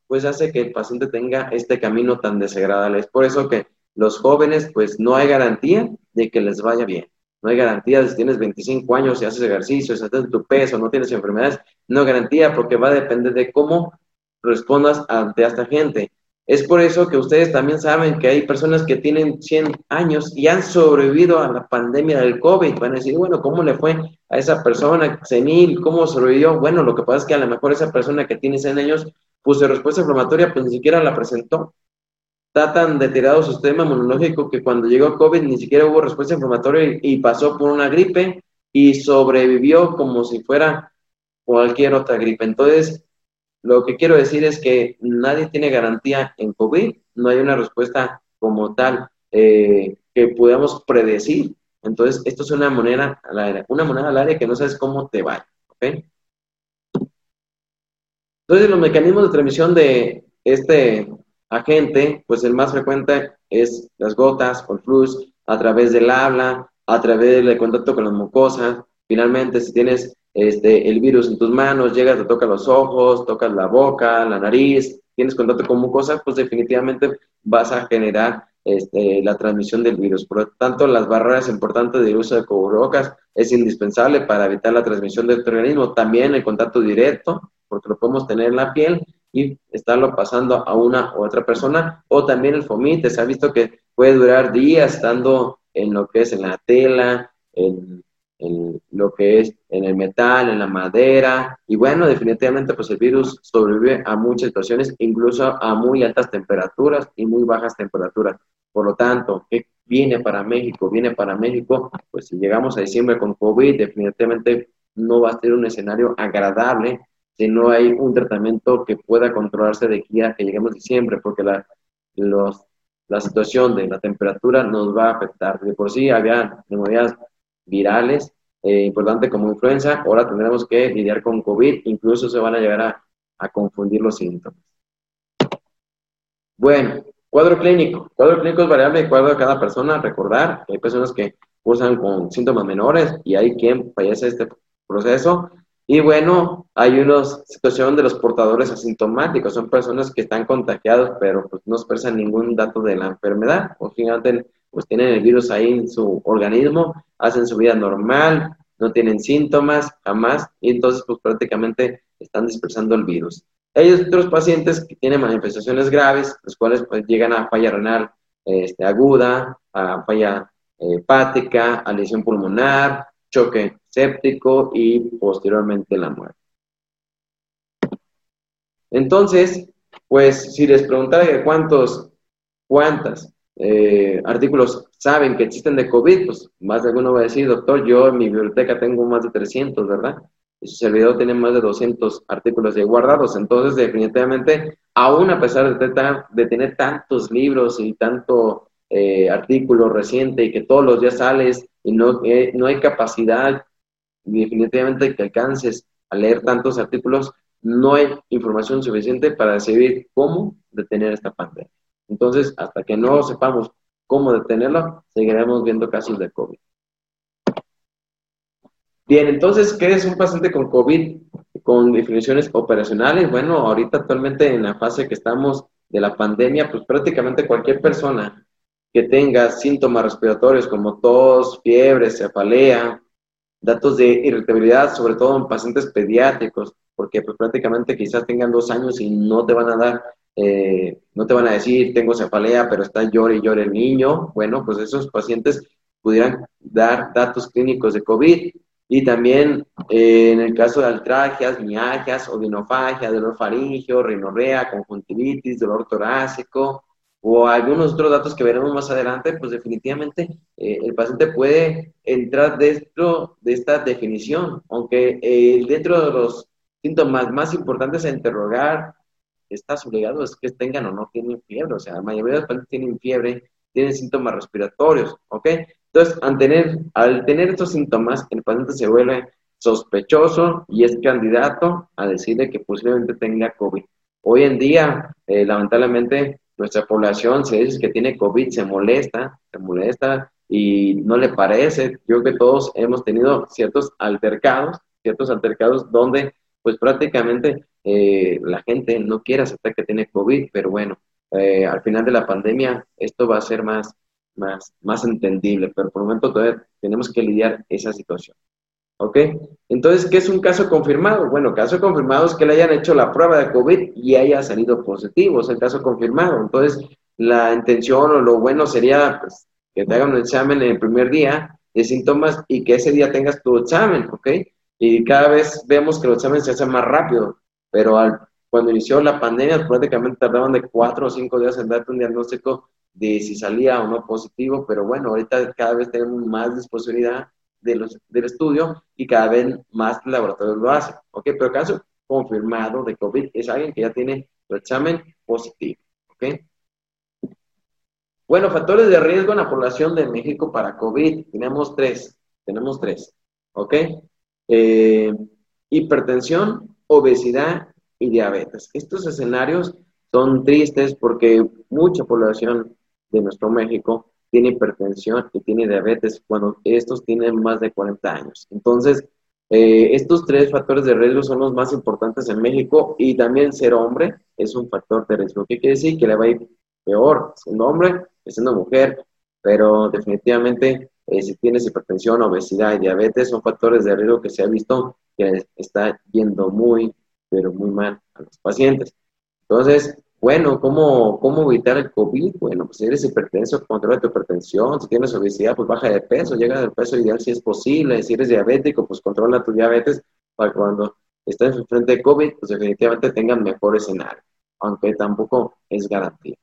pues hace que el paciente tenga este camino tan desagradable. Es por eso que los jóvenes, pues no hay garantía de que les vaya bien. No hay garantía de si tienes 25 años y haces ejercicio, si haces tu peso, no tienes enfermedades, no hay garantía porque va a depender de cómo respondas ante esta gente. Es por eso que ustedes también saben que hay personas que tienen 100 años y han sobrevivido a la pandemia del COVID. Van a decir, bueno, ¿cómo le fue a esa persona senil? ¿Cómo sobrevivió? Bueno, lo que pasa es que a lo mejor esa persona que tiene 100 años pues su respuesta inflamatoria pues ni siquiera la presentó. Está tan deteriorado su sistema inmunológico que cuando llegó COVID ni siquiera hubo respuesta inflamatoria y, pasó por una gripe y sobrevivió como si fuera cualquier otra gripe. Entonces, lo que quiero decir es que nadie tiene garantía en COVID, no hay una respuesta como tal eh, que podamos predecir. Entonces, esto es una moneda al aire, una moneda al aire que no sabes cómo te va. Entonces, los mecanismos de transmisión de este agente, pues el más frecuente es las gotas o el flux, a través del habla, a través del contacto con las mucosas. Finalmente, si tienes este, el virus en tus manos, llegas, te toca los ojos, tocas la boca, la nariz, tienes contacto con mucosas, pues definitivamente vas a generar este, la transmisión del virus. Por lo tanto, las barreras importantes del uso de cubrebocas es indispensable para evitar la transmisión de este organismo. También el contacto directo, porque lo podemos tener en la piel y estarlo pasando a una u otra persona. O también el fomite, se ha visto que puede durar días estando en lo que es en la tela, en, lo que es en el metal, en la madera. Y bueno, definitivamente pues el virus sobrevive a muchas situaciones, incluso a muy altas temperaturas y muy bajas temperaturas. Por lo tanto, ¿qué viene para México? Viene para México, pues si llegamos a diciembre con COVID, definitivamente no va a ser un escenario agradable si no hay un tratamiento que pueda controlarse de aquí a que lleguemos a diciembre, porque la, los, la situación de la temperatura nos va a afectar. De por sí había neumonías virales eh, importantes como influenza, ahora tendremos que lidiar con COVID, incluso se van a llegar a, a confundir los síntomas. Bueno, cuadro clínico. Cuadro clínico es variable de acuerdo a cada persona. Recordar que hay personas que cursan con síntomas menores y hay quien fallece este proceso. Y bueno, hay una situación de los portadores asintomáticos, son personas que están contagiados, pero pues no expresan ningún dato de la enfermedad, o finalmente pues tienen el virus ahí en su organismo, hacen su vida normal, no tienen síntomas jamás, y entonces pues prácticamente están dispersando el virus. Hay otros pacientes que tienen manifestaciones graves, los cuales pues llegan a falla renal este, aguda, a falla eh, hepática, a lesión pulmonar, choque séptico y posteriormente la muerte. Entonces, pues si les preguntara cuántos, cuántas eh, artículos saben que existen de COVID, pues más de alguno va a decir, doctor, yo en mi biblioteca tengo más de 300, ¿verdad? Y su servidor tiene más de 200 artículos ahí guardados. Entonces, definitivamente, aún a pesar de, tener tantos libros y tanto eh, artículo reciente y que todos los días sales y no, eh, no hay capacidad definitivamente que alcances a leer tantos artículos, no hay información suficiente para decidir cómo detener esta pandemia. Entonces, hasta que no sepamos cómo detenerlo, seguiremos viendo casos de COVID. Bien, entonces, ¿qué es un paciente con COVID con definiciones operacionales? Bueno, ahorita actualmente en la fase que estamos de la pandemia, pues prácticamente cualquier persona que tenga síntomas respiratorios como tos, fiebre, cefalea, datos de irritabilidad, sobre todo en pacientes pediátricos, porque pues, prácticamente quizás tengan dos años y no te van a dar, eh, no te van a decir tengo cefalea, pero está llore y llore el niño. Bueno, pues esos pacientes pudieran dar datos clínicos de COVID. Y también eh, en el caso de altragias, mialgias, odinofagia, dolor faringio, rinorrea, conjuntivitis, dolor torácico, o algunos otros datos que veremos más adelante, pues definitivamente eh, el paciente puede entrar dentro de esta definición, aunque eh, dentro de los síntomas más importantes a interrogar está obligado es que tengan o no tienen fiebre, o sea, la mayoría de los pacientes tienen fiebre, tienen síntomas respiratorios, ¿ok? Entonces, al tener, al tener estos síntomas, el paciente se vuelve sospechoso y es candidato a decirle que posiblemente tenga COVID. Hoy en día, eh, lamentablemente, nuestra población, si dice que tiene COVID, se molesta, se molesta y no le parece. Yo creo que todos hemos tenido ciertos altercados, ciertos altercados donde pues prácticamente eh, la gente no quiere aceptar que tiene COVID, pero bueno, eh, al final de la pandemia esto va a ser más, más, más entendible, pero por el momento todavía tenemos que lidiar esa situación. ¿Ok? Entonces, ¿qué es un caso confirmado? Bueno, caso confirmado es que le hayan hecho la prueba de COVID y haya salido positivo, es el caso confirmado. Entonces, la intención o lo bueno sería pues, que te hagan un examen en el primer día de síntomas y que ese día tengas tu examen, ¿ok? Y cada vez vemos que los exámenes se hacen más rápido, pero al, cuando inició la pandemia prácticamente tardaban de cuatro o cinco días en darte un diagnóstico de si salía o no positivo, pero bueno, ahorita cada vez tenemos más disponibilidad de los, del estudio y cada vez más laboratorios lo hacen. ¿Ok? Pero caso confirmado de COVID es alguien que ya tiene su examen positivo. ¿Ok? Bueno, factores de riesgo en la población de México para COVID. Tenemos tres. Tenemos tres. ¿Ok? Eh, hipertensión, obesidad y diabetes. Estos escenarios son tristes porque mucha población de nuestro México tiene hipertensión y tiene diabetes cuando estos tienen más de 40 años. Entonces, eh, estos tres factores de riesgo son los más importantes en México y también ser hombre es un factor de riesgo. ¿Qué quiere decir? Que le va a ir peor siendo hombre siendo mujer, pero definitivamente eh, si tienes hipertensión, obesidad y diabetes son factores de riesgo que se ha visto que está yendo muy, pero muy mal a los pacientes. Entonces, bueno, ¿cómo, ¿cómo evitar el COVID? Bueno, pues si eres hipertenso, controla tu hipertensión. Si tienes obesidad, pues baja de peso, llega al peso ideal si es posible. Si eres diabético, pues controla tu diabetes para cuando estés frente de COVID, pues definitivamente tengan mejor escenario, aunque tampoco es garantía.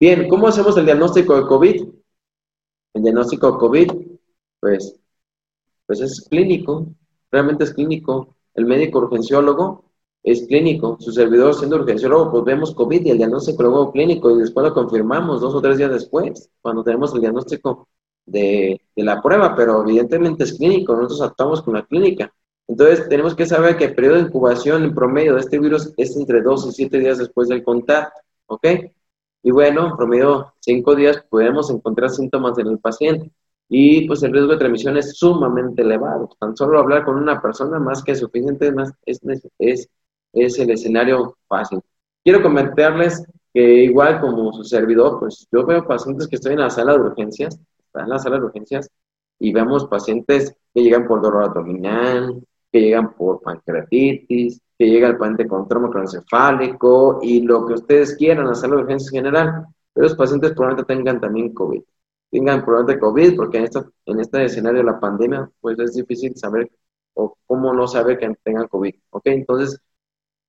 Bien, ¿cómo hacemos el diagnóstico de COVID? El diagnóstico COVID, pues, pues es clínico, realmente es clínico. El médico urgenciólogo es clínico. Su servidor siendo urgenciólogo, pues vemos COVID y el diagnóstico luego clínico y después lo confirmamos dos o tres días después, cuando tenemos el diagnóstico de, la prueba, pero evidentemente es clínico, nosotros actuamos con la clínica. Entonces tenemos que saber que el periodo de incubación en promedio de este virus es entre dos y siete días después del contacto, ¿ok? Y bueno, en promedio cinco días podemos encontrar síntomas en el paciente y pues el riesgo de transmisión es sumamente elevado. Tan solo hablar con una persona más que suficiente es, es es el escenario fácil. Quiero comentarles que igual como su servidor, pues yo veo pacientes que estoy en la sala de urgencias, están en la sala de urgencias, y vemos pacientes que llegan por dolor abdominal, que llegan por pancreatitis, que llega el paciente con trauma cronoencefálico y lo que ustedes quieran, la sala de urgencias en general. Pero los pacientes probablemente tengan también COVID. Tengan probablemente COVID porque en, esta, en este escenario de la pandemia, pues es difícil saber o cómo no saber que tengan COVID. ¿Ok? Entonces,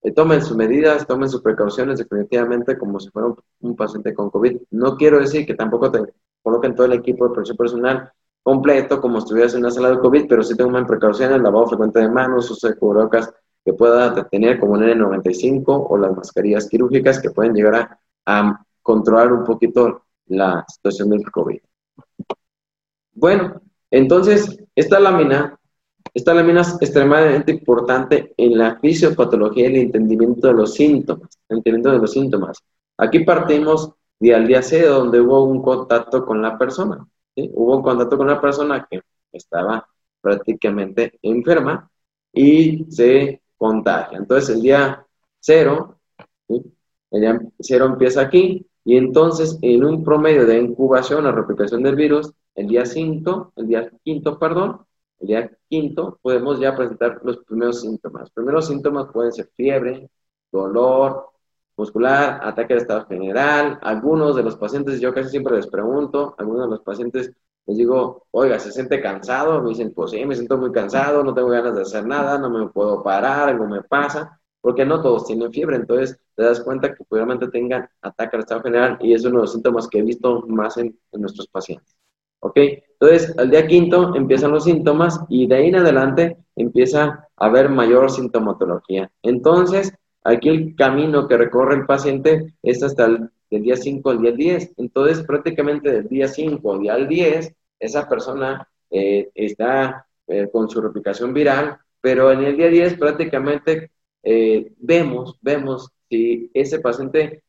eh, tomen sus medidas, tomen sus precauciones definitivamente como si fuera un, paciente con COVID. No quiero decir que tampoco te coloquen todo el equipo de protección personal completo como estuvieras en una sala de COVID, pero sí tomen precauciones, lavado frecuente de manos, uso de cubrebocas que pueda tener como el N95 o las mascarillas quirúrgicas que pueden llegar a, a controlar un poquito la situación del COVID. Bueno, entonces, esta lámina esta lámina es extremadamente importante en la fisiopatología y el entendimiento de los síntomas. Entendimiento de los síntomas. Aquí partimos de al día C, donde hubo un contacto con la persona. Hubo un contacto con la persona que estaba prácticamente enferma y se contagia. Entonces, el día cero, el día cero empieza aquí y entonces en un promedio de incubación o replicación del virus, el día 5, el día quinto, perdón, el día quinto podemos ya presentar los primeros síntomas. Los primeros síntomas pueden ser fiebre, dolor muscular, ataque de estado general. Algunos de los pacientes, yo casi siempre les pregunto, algunos de los pacientes les digo, oiga, ¿se siente cansado? Me dicen, pues sí, me siento muy cansado, no tengo ganas de hacer nada, no me puedo parar, algo me pasa, porque no todos tienen fiebre, entonces te das cuenta que probablemente tengan ataque de estado general y es uno de los síntomas que he visto más en nuestros pacientes. ¿Ok? Entonces, al día quinto empiezan los síntomas y de ahí en adelante empieza a haber mayor sintomatología. Entonces, aquí el camino que recorre el paciente es hasta el día 5 al día 10. Entonces, prácticamente del día 5 al día 10, esa persona eh, está eh, con su replicación viral, pero en el día 10 prácticamente eh, vemos, vemos si ese paciente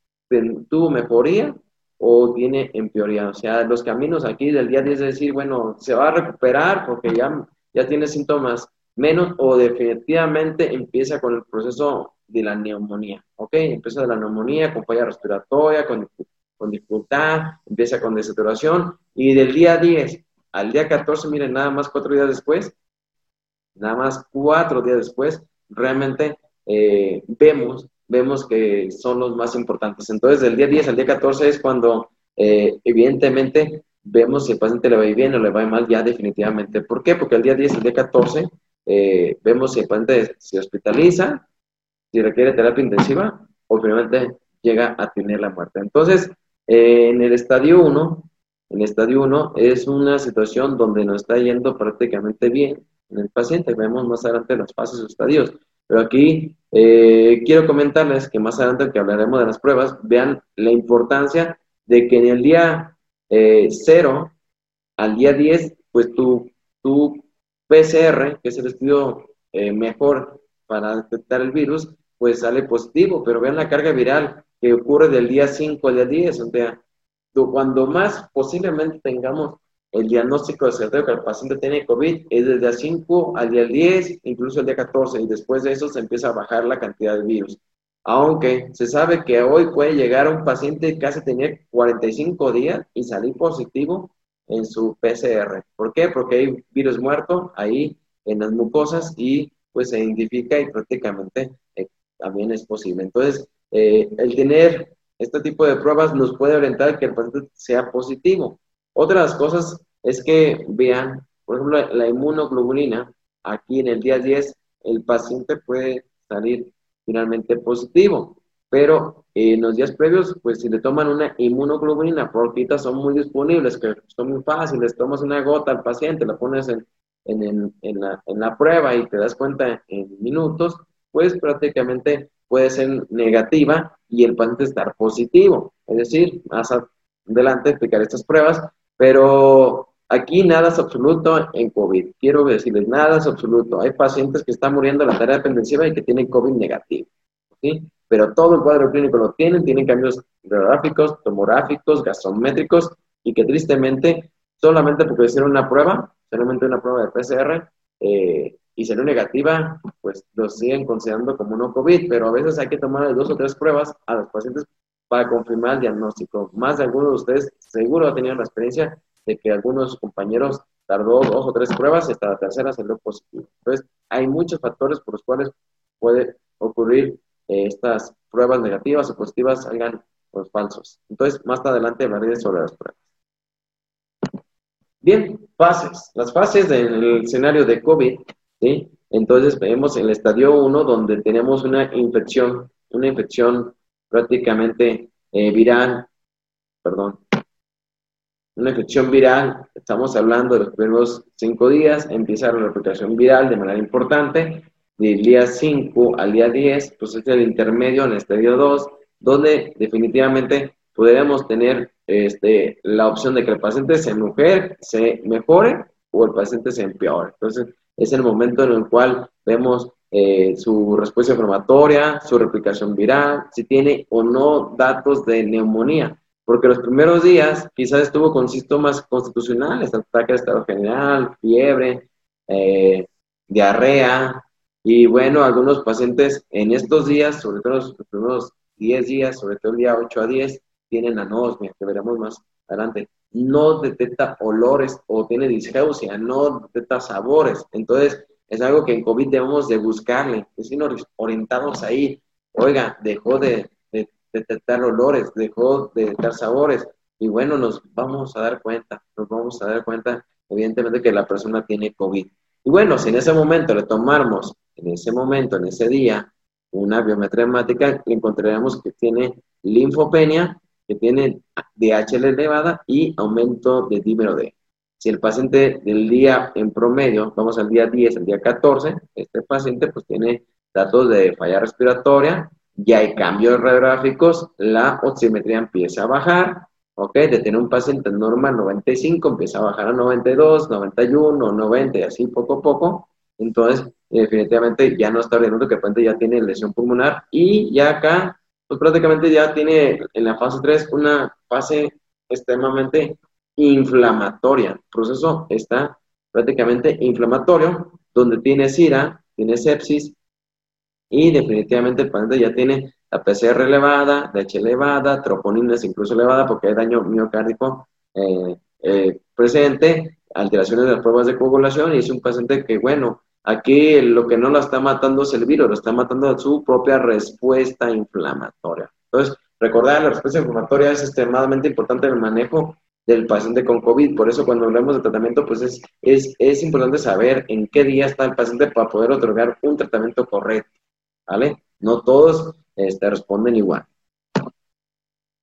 tuvo mejoría o tiene empeoría. O sea, los caminos aquí del día 10 es decir, bueno, se va a recuperar porque ya, ya tiene síntomas menos o definitivamente empieza con el proceso de la neumonía, ¿ok? Empieza de la neumonía con falla respiratoria, con, con dificultad, empieza con desaturación y del día 10 al día 14, miren, nada más cuatro días después, nada más cuatro días después, realmente eh, vemos vemos que son los más importantes. Entonces, del día 10 al día 14 es cuando, eh, evidentemente, vemos si el paciente le va bien o le va mal ya definitivamente. ¿Por qué? Porque el día 10 al día 14 eh, vemos si el paciente se hospitaliza, si requiere terapia intensiva o finalmente llega a tener la muerte. Entonces, eh, en el estadio 1, en el estadio 1 es una situación donde nos está yendo prácticamente bien en el paciente. Vemos más adelante las fases o estadios. Pero aquí eh, quiero comentarles que más adelante que hablaremos de las pruebas, vean la importancia de que en el día 0 eh, al día 10, pues tu, tu PCR, que es el estudio mejor para detectar el virus, pues sale positivo, pero vean la carga viral que ocurre del día 5 al día 10, o sea, cuando más posiblemente tengamos el diagnóstico de certero que el paciente tiene COVID es desde el 5 al día 10, incluso el día 14, y después de eso se empieza a bajar la cantidad de virus. Aunque se sabe que hoy puede llegar un paciente hace tener 45 días y salir positivo en su PCR. ¿Por qué? Porque hay virus muerto ahí en las mucosas y pues se identifica y prácticamente también es posible. Entonces, eh, el tener este tipo de pruebas nos puede orientar que el paciente sea positivo. Otras cosas es que vean, por ejemplo, la inmunoglobulina, aquí en el día 10, el paciente puede salir finalmente positivo, pero en los días previos, pues si le toman una inmunoglobulina, porque son muy disponibles, que son muy fáciles, tomas una gota al paciente, la pones en, en, la, en la prueba y te das cuenta en minutos, pues prácticamente puede ser negativa y el paciente estar positivo. Es decir, más adelante explicar estas pruebas, pero aquí nada es absoluto en COVID. Quiero decirles, nada es absoluto. Hay pacientes que están muriendo en la terapia intensiva y que tienen COVID negativo. ¿sí? Pero todo el cuadro clínico lo tienen, tienen cambios radiográficos, tomográficos, gastrométricos y que tristemente, solamente porque hicieron una prueba, solamente una prueba de PCR, eh, y salió negativa, pues lo siguen considerando como no COVID, pero a veces hay que tomar dos o tres pruebas a los pacientes para confirmar el diagnóstico. Más de algunos de ustedes seguro han tenido la experiencia de que algunos compañeros tardó dos o tres pruebas y hasta la tercera salió positivo. Entonces, hay muchos factores por los cuales puede ocurrir eh, estas pruebas negativas o positivas salgan los falsos. Entonces, más adelante hablaré sobre las pruebas. Bien, fases. Las fases del escenario de COVID, Entonces vemos el estadio 1 donde tenemos una infección, una infección prácticamente eh, viral, perdón, una infección viral, estamos hablando de los primeros cinco días, empieza la replicación viral de manera importante, del día 5 al día 10, pues es el intermedio en el estadio 2, donde definitivamente podremos tener este, la opción de que el paciente se, mujer, se mejore o el paciente se empeore. Entonces, es el momento en el cual vemos eh, su respuesta inflamatoria, su replicación viral, si tiene o no datos de neumonía. Porque los primeros días quizás estuvo con síntomas constitucionales, ataque de estado general, fiebre, eh, diarrea, y bueno, algunos pacientes en estos días, sobre todo los primeros 10 días, sobre todo el día 8 a 10, tienen anosmia, que veremos más adelante. No detecta olores o tiene disgeusia, no detecta sabores. Entonces, es algo que en COVID debemos de buscarle, es orientamos ahí. Oiga, dejó de, de, detectar olores, dejó de detectar sabores. Y bueno, nos vamos a dar cuenta, nos vamos a dar cuenta, evidentemente, que la persona tiene COVID. Y bueno, si en ese momento le tomamos en ese momento, en ese día, una biometría hemática, encontraremos que tiene linfopenia, que tiene DHL elevada y aumento de dímero D. Si el paciente del día en promedio, vamos al día 10, al día 14, este paciente pues tiene datos de falla respiratoria, ya hay cambios radiográficos, la oximetría empieza a bajar, ¿ok? De tener un paciente normal 95, empieza a bajar a 92, 91, 90 y así poco a poco. Entonces, definitivamente ya no está ordenando que el paciente ya tiene lesión pulmonar y ya acá, pues prácticamente ya tiene en la fase 3 una fase extremadamente inflamatoria. El proceso está prácticamente inflamatorio, donde tiene SIRA, tiene sepsis y definitivamente el paciente ya tiene la PCR elevada, DH elevada, troponinas incluso elevada porque hay daño miocárdico eh, eh, presente, alteraciones de las pruebas de coagulación y es un paciente que, bueno, Aquí lo que no lo está matando es el virus, lo está matando su propia respuesta inflamatoria. Entonces, recordar la respuesta inflamatoria es extremadamente importante en el manejo del paciente con COVID. Por eso cuando hablamos de tratamiento, pues es, es, es importante saber en qué día está el paciente para poder otorgar un tratamiento correcto. ¿Vale? No todos este, responden igual.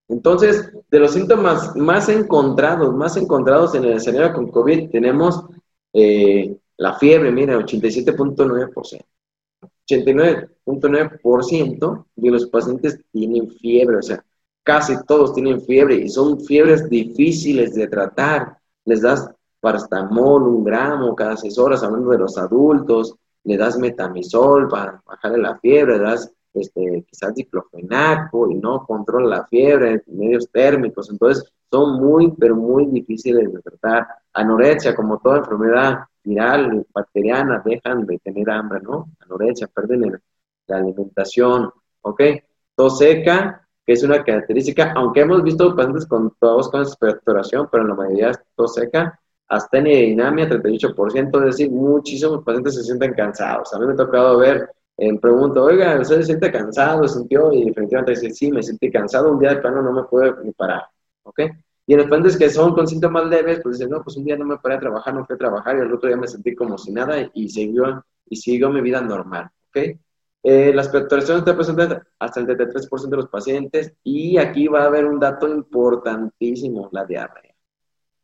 Entonces, de los síntomas más encontrados, más encontrados en el escenario con COVID, tenemos eh, la fiebre, mira, 87.9%. 89.9% de los pacientes tienen fiebre, o sea, casi todos tienen fiebre y son fiebres difíciles de tratar. Les das paracetamol, un gramo cada seis horas, hablando de los adultos, le das metamisol para bajarle la fiebre, le das este, quizás diclofenaco y no controla la fiebre, medios térmicos, entonces son muy, pero muy difíciles de tratar. Anorexia, como toda enfermedad viral, bacteriana, dejan de tener hambre, ¿no? Anorexia, pierden la alimentación, ¿ok? Tos seca, que es una característica, aunque hemos visto pacientes con tos con expectoración, pero en la mayoría es tos seca, astenia y dinamia, 38%, es decir, muchísimos pacientes se sienten cansados. A mí me ha tocado ver en pregunta, oiga, ¿usted se siente cansado? ¿Sintió? Y definitivamente dice, sí, me sentí cansado, un día de plano no me puedo ni parar, ¿ok? Y en los pacientes que son con síntomas leves, pues dicen, no, pues un día no me paré a trabajar, no fui a trabajar, y el otro día me sentí como si nada y siguió, y siguió mi vida normal, ¿ok? Eh, las expectoración está presente hasta el 33% de los pacientes y aquí va a haber un dato importantísimo, la diarrea.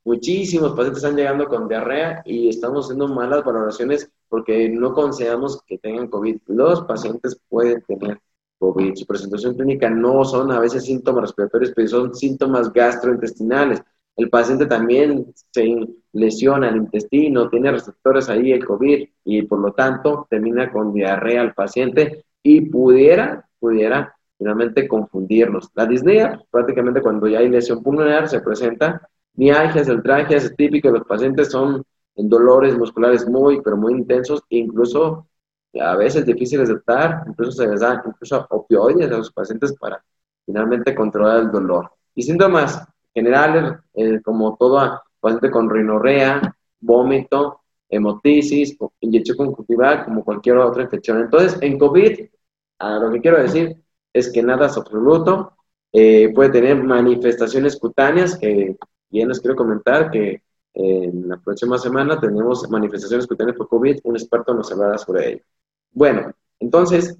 Muchísimos pacientes están llegando con diarrea y estamos haciendo malas valoraciones porque no consideramos que tengan COVID. Los pacientes pueden tener COVID. Su presentación clínica no son a veces síntomas respiratorios, pero son síntomas gastrointestinales. El paciente también se lesiona el intestino, tiene receptores ahí el COVID y por lo tanto termina con diarrea al paciente y pudiera, pudiera finalmente confundirnos. La disnea, prácticamente cuando ya hay lesión pulmonar, se presenta mialgias, altragias, es típico de los pacientes, son dolores musculares muy, pero muy intensos, incluso a veces difíciles de tratar, incluso se les da incluso opioides a los pacientes para finalmente controlar el dolor. Y síntomas generales, eh, como todo paciente con rinorrea, vómito, hemotisis, inyección conjuntival, como cualquier otra infección. Entonces, en COVID, lo que quiero decir es que nada es absoluto, eh, puede tener manifestaciones cutáneas, que bien les quiero comentar, que en la próxima semana tenemos manifestaciones cutáneas por COVID, un experto nos hablará sobre ello. Bueno, entonces,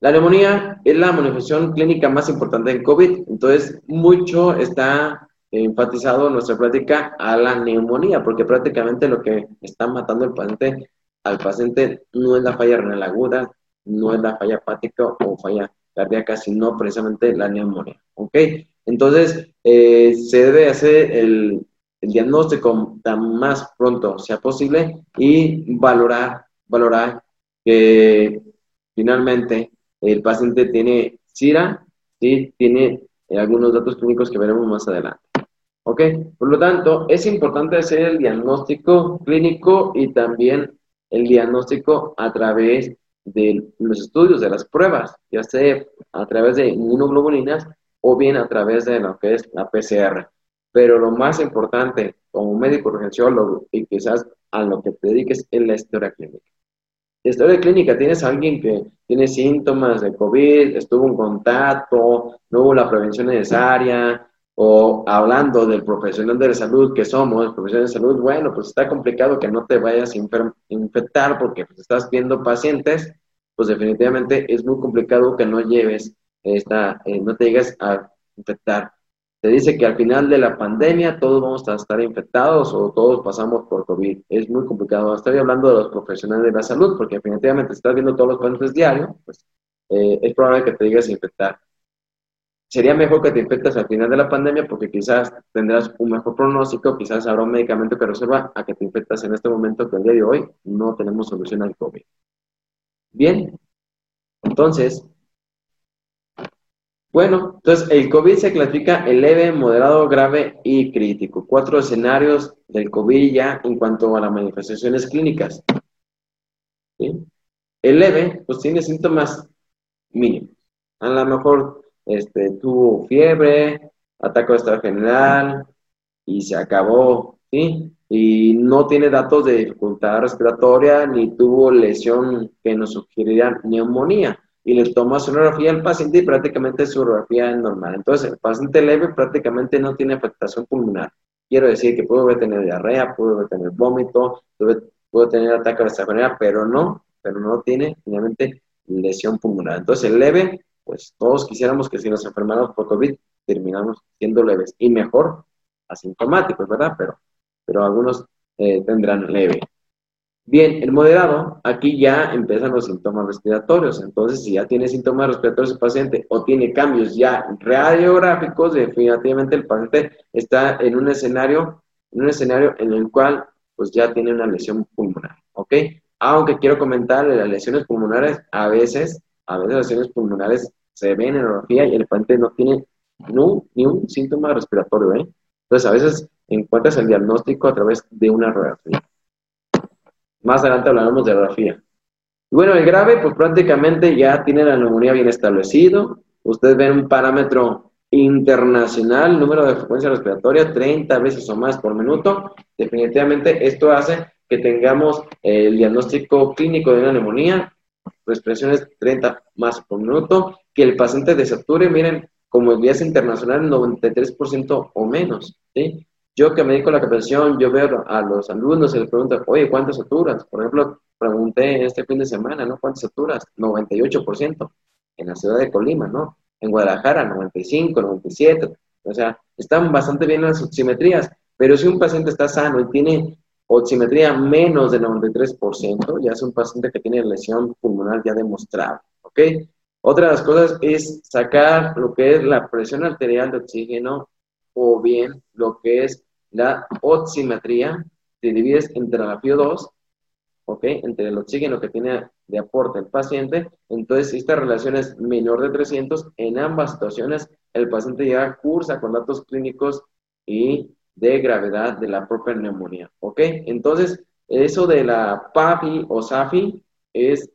la neumonía es la manifestación clínica más importante en COVID, entonces mucho está enfatizado en nuestra práctica a la neumonía, porque prácticamente lo que está matando el paciente, al paciente no es la falla renal aguda, no es la falla hepática o falla cardíaca, sino precisamente la neumonía. ¿Ok? Entonces, eh, se debe hacer el, diagnóstico tan más pronto sea posible y valorar, valorar que finalmente el paciente tiene SIRA, y tiene eh, algunos datos clínicos que veremos más adelante. ¿Ok? Por lo tanto, es importante hacer el diagnóstico clínico y también el diagnóstico a través de los estudios, de las pruebas, ya sea a través de inmunoglobulinas o bien a través de lo que es la PCR. Pero lo más importante como médico urgenciólogo y quizás a lo que te dediques es la historia clínica. Historia clínica, tienes a alguien que tiene síntomas de COVID, estuvo en contacto, no hubo la prevención necesaria, o hablando del profesional de la salud que somos, profesional de salud, bueno, pues está complicado que no te vayas a infectar porque pues, estás viendo pacientes, pues definitivamente es muy complicado que no lleves esta, eh, no te llegues a infectar. Te dice que al final de la pandemia todos vamos a estar infectados o todos pasamos por COVID. Es muy complicado. Estoy hablando de los profesionales de la salud porque definitivamente si estás viendo todos los pacientes diarios, pues eh, es probable que te a infectar sería mejor que te infectes al final de la pandemia porque quizás tendrás un mejor pronóstico, quizás habrá un medicamento que resuelva a que te infectas en este momento que el día de hoy no tenemos solución al COVID. Bien, entonces, bueno, entonces el COVID se clasifica en leve, moderado, grave y crítico. Cuatro escenarios del COVID ya en cuanto a las manifestaciones clínicas. El leve, pues tiene síntomas mínimos. A lo mejor este, tuvo fiebre, de estado general y se acabó. Y no tiene datos de dificultad respiratoria ni tuvo lesión que nos sugeriría neumonía. Y le toma sonografía al paciente y prácticamente su es normal. Entonces, el paciente leve prácticamente no tiene afectación pulmonar. Quiero decir que puede tener diarrea, puede tener vómito, puede, tener ataque general, pero no, pero no tiene finalmente lesión pulmonar. Entonces, el leve pues todos quisiéramos que si nos enfermáramos por COVID, terminamos siendo leves y mejor asintomáticos, ¿verdad? Pero, pero algunos eh, tendrán leve. Bien, el moderado, aquí ya empiezan los síntomas respiratorios. Entonces, si ya tiene síntomas respiratorios el paciente o tiene cambios ya radiográficos, definitivamente el paciente está en un escenario, en un escenario en el cual pues ya tiene una lesión pulmonar, ¿ok? Aunque quiero comentar, las lesiones pulmonares a veces, a veces las lesiones pulmonares se ve en neurología y el paciente no tiene ni un síntoma respiratorio. ¿eh? Entonces, a veces encuentras el diagnóstico a través de una radiografía. Más adelante hablaremos de radiografía. Y bueno, el grave, pues prácticamente ya tiene la neumonía bien establecido. Ustedes ven un parámetro internacional, número de frecuencia respiratoria, 30 veces o más por minuto. Definitivamente esto hace que tengamos el diagnóstico clínico de una neumonía, respiraciones 30 más por minuto, que el paciente desature, miren, como el es internacional, 93% o menos, ¿sí? Yo que me dedico la capacitación, yo veo a los alumnos y les pregunto, oye, ¿cuántas saturas? Por ejemplo, pregunté este fin de semana, ¿no? ¿Cuántas saturas? 98% en la ciudad de Colima, ¿no? En Guadalajara, 95, 97. O sea, están bastante bien las oximetrías, pero si un paciente está sano y tiene oximetría menos del 93%, ya es un paciente que tiene lesión pulmonar ya demostrada, ¿ok? Otra de las cosas es sacar lo que es la presión arterial de oxígeno o bien lo que es la oximetría. Te divides entre la FIO2, ¿ok? Entre el oxígeno que tiene de aporte el paciente. Entonces, esta relación es menor de 300, en ambas situaciones el paciente ya cursa con datos clínicos y de gravedad de la propia neumonía, ¿ok? Entonces, eso de la PAFI o SAFI es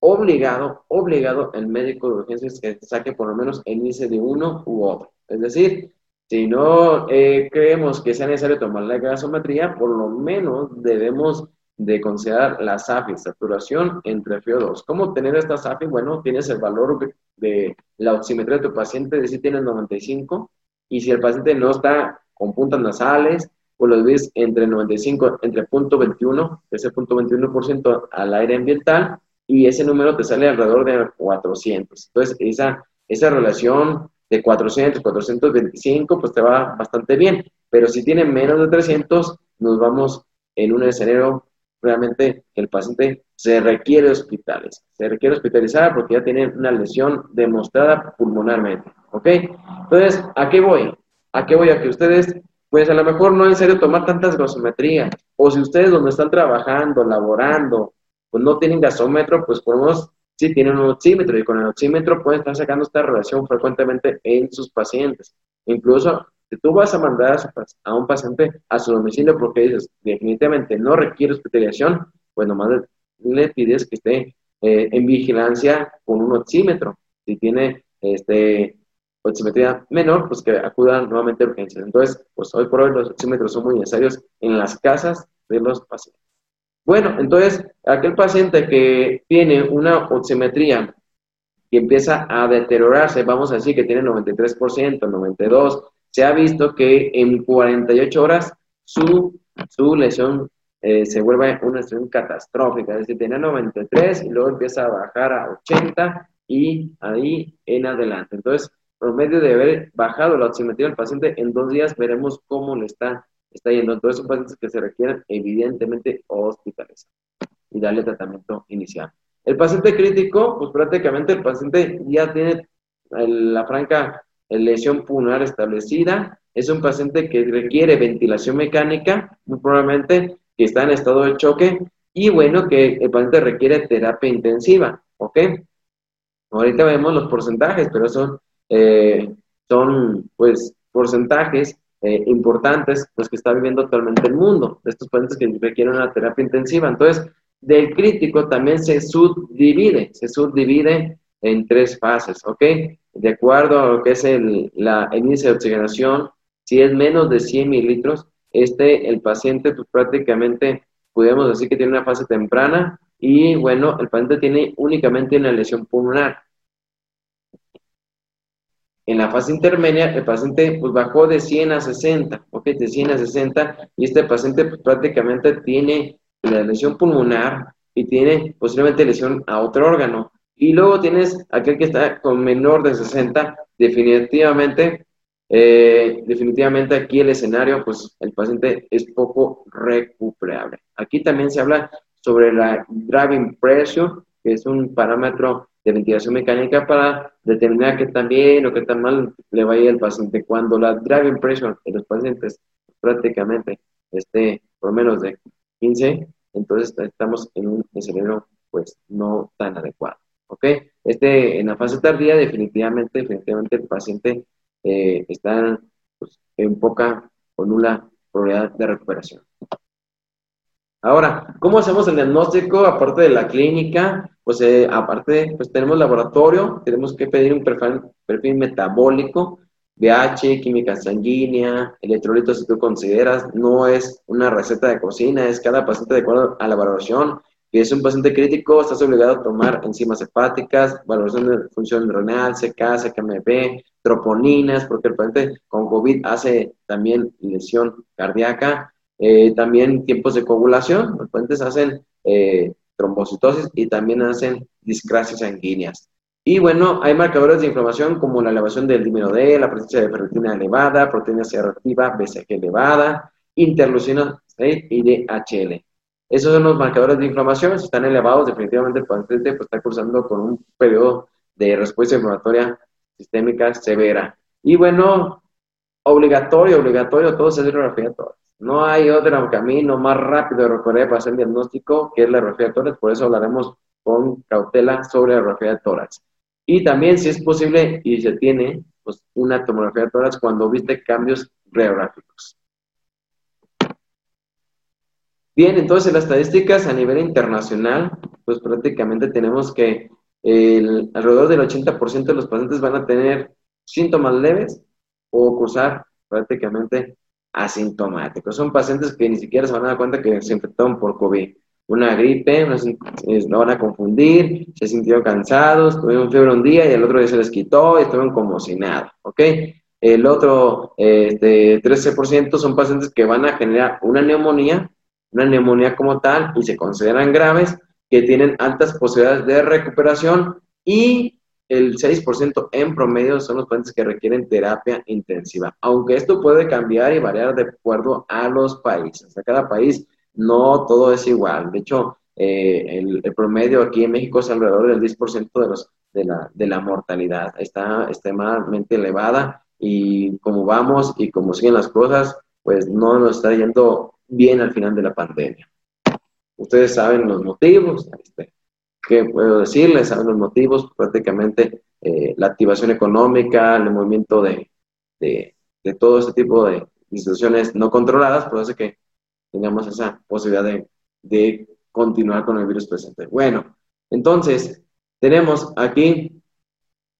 obligado, obligado el médico de urgencias que saque por lo menos el índice de uno u otro. Es decir, si no eh, creemos que sea necesario tomar la gasometría, por lo menos debemos de considerar la SAFI, saturación entre FIO2. ¿Cómo obtener esta SAFI? Bueno, tienes el valor de la oximetría de tu paciente, de si tienes 95, y si el paciente no está con puntas nasales, o los ves entre 95, entre punto 21, ese punto 21% al aire ambiental, y ese número te sale alrededor de 400. Entonces, esa, esa relación de 400, 425, pues te va bastante bien. Pero si tiene menos de 300, nos vamos en un escenario realmente que el paciente se requiere hospitales, se requiere hospitalizar porque ya tiene una lesión demostrada pulmonarmente, ¿ok? Entonces, ¿a qué voy? ¿A qué voy? A que ustedes, pues a lo mejor no es necesario tomar tantas gasometrías, o si ustedes donde están trabajando, laborando, pues no tienen gasómetro, pues podemos, sí tienen un oxímetro, y con el oxímetro pueden estar sacando esta relación frecuentemente en sus pacientes. Incluso si tú vas a mandar a, un paciente a su domicilio porque dices, definitivamente no requiere hospitalización, pues nomás le, pides que esté eh, en vigilancia con un oxímetro. Si tiene este, oximetría menor, pues que acudan nuevamente a urgencias. Entonces, pues hoy por hoy los oxímetros son muy necesarios en las casas de los pacientes. Bueno, entonces, aquel paciente que tiene una oximetría y empieza a deteriorarse, vamos a decir que tiene 93%, 92%, se ha visto que en 48 horas su, su lesión eh, se vuelve una lesión catastrófica, es decir, tenía 93 y luego empieza a bajar a 80 y ahí en adelante. Entonces, por medio de haber bajado la oximetría del paciente, en dos días veremos cómo le está, está yendo. Entonces, son pacientes que se requieren evidentemente hospitales y darle tratamiento inicial. El paciente crítico, pues prácticamente el paciente ya tiene la franca lesión pulmonar establecida, es un paciente que requiere ventilación mecánica, muy probablemente que está en estado de choque, y bueno, que el paciente requiere terapia intensiva, ¿ok? Ahorita vemos los porcentajes, pero son, eh, son pues, porcentajes eh, importantes, pues, que está viviendo actualmente el mundo, de estos pacientes que requieren una terapia intensiva. Entonces, del crítico también se subdivide, se subdivide en tres fases, ¿ok? De acuerdo a lo que es el, la, índice de oxigenación, si es menos de 100 mililitros, este, el paciente pues, prácticamente podemos decir que tiene una fase temprana y bueno, el paciente tiene únicamente una lesión pulmonar. En la fase intermedia, el paciente pues, bajó de 100 a 60, ¿ok? De 100 a 60 y este paciente pues, prácticamente tiene la lesión pulmonar y tiene posiblemente lesión a otro órgano. Y luego tienes aquel que está con menor de 60, definitivamente, eh, definitivamente aquí el escenario, pues el paciente es poco recuperable. Aquí también se habla sobre la driving pressure, que es un parámetro de ventilación mecánica para determinar qué tan bien o qué tan mal le va a ir al paciente. Cuando la driving pressure de los pacientes prácticamente esté por menos de 15, entonces estamos en un escenario pues no tan adecuado. ¿ok? Este, en la fase tardía, definitivamente, definitivamente el paciente eh, está pues, en poca o nula probabilidad de recuperación. Ahora, ¿cómo hacemos el diagnóstico aparte de la clínica? Pues eh, aparte, pues tenemos laboratorio, tenemos que pedir un perfil, perfil metabólico, pH, química sanguínea, electrolitos si tú consideras, no es una receta de cocina, es cada paciente de acuerdo a la valoración, si es un paciente crítico, estás obligado a tomar enzimas hepáticas, valoración de función renal, CK, CKMB, troponinas, porque el paciente con COVID hace también lesión cardíaca, eh, también tiempos de coagulación, los pacientes hacen eh, trombocitosis y también hacen discrasias sanguíneas. Y bueno, hay marcadores de inflamación como la elevación del dímero D, la presencia de ferritina elevada, proteína C reactiva, BCG elevada, interleucina 6 y DHL. Esos son los marcadores de inflamación, si están elevados, definitivamente el paciente pues, está cursando con un periodo de respuesta inflamatoria sistémica severa. Y bueno, obligatorio, obligatorio, todo es radiografía de tórax. No hay otro camino más rápido de recorrer para hacer el diagnóstico que es la radiografía de tórax, por eso hablaremos con cautela sobre la radiografía de tórax. Y también, si es posible y se tiene, pues una tomografía de tórax cuando viste cambios radiográficos. Bien, entonces en las estadísticas a nivel internacional, pues prácticamente tenemos que alrededor del 80% de los pacientes van a tener síntomas leves o cursar prácticamente asintomáticos. Son pacientes que ni siquiera se van a dar cuenta que se infectaron por COVID. Una gripe, no van a confundir, se sintieron cansados, tuvieron fiebre un día y el otro día se les quitó y estuvieron como si nada, ¿ok? El otro de 13% son pacientes que van a generar una neumonía, una neumonía como tal, y se consideran graves, que tienen altas posibilidades de recuperación y el 6% en promedio son los pacientes que requieren terapia intensiva. Aunque esto puede cambiar y variar de acuerdo a los países. A cada país no todo es igual. De hecho, eh, el, promedio aquí en México es alrededor del 10% de, los, de, la, de la mortalidad. Está extremadamente elevada y como vamos y como siguen las cosas, pues no nos está yendo bien al final de la pandemia. Ustedes saben los motivos, este, ¿qué puedo decirles? Saben los motivos, prácticamente eh, la activación económica, el movimiento de, de, todo este tipo de instituciones no controladas, pues hace que tengamos esa posibilidad de, de continuar con el virus presente. Bueno, entonces, tenemos aquí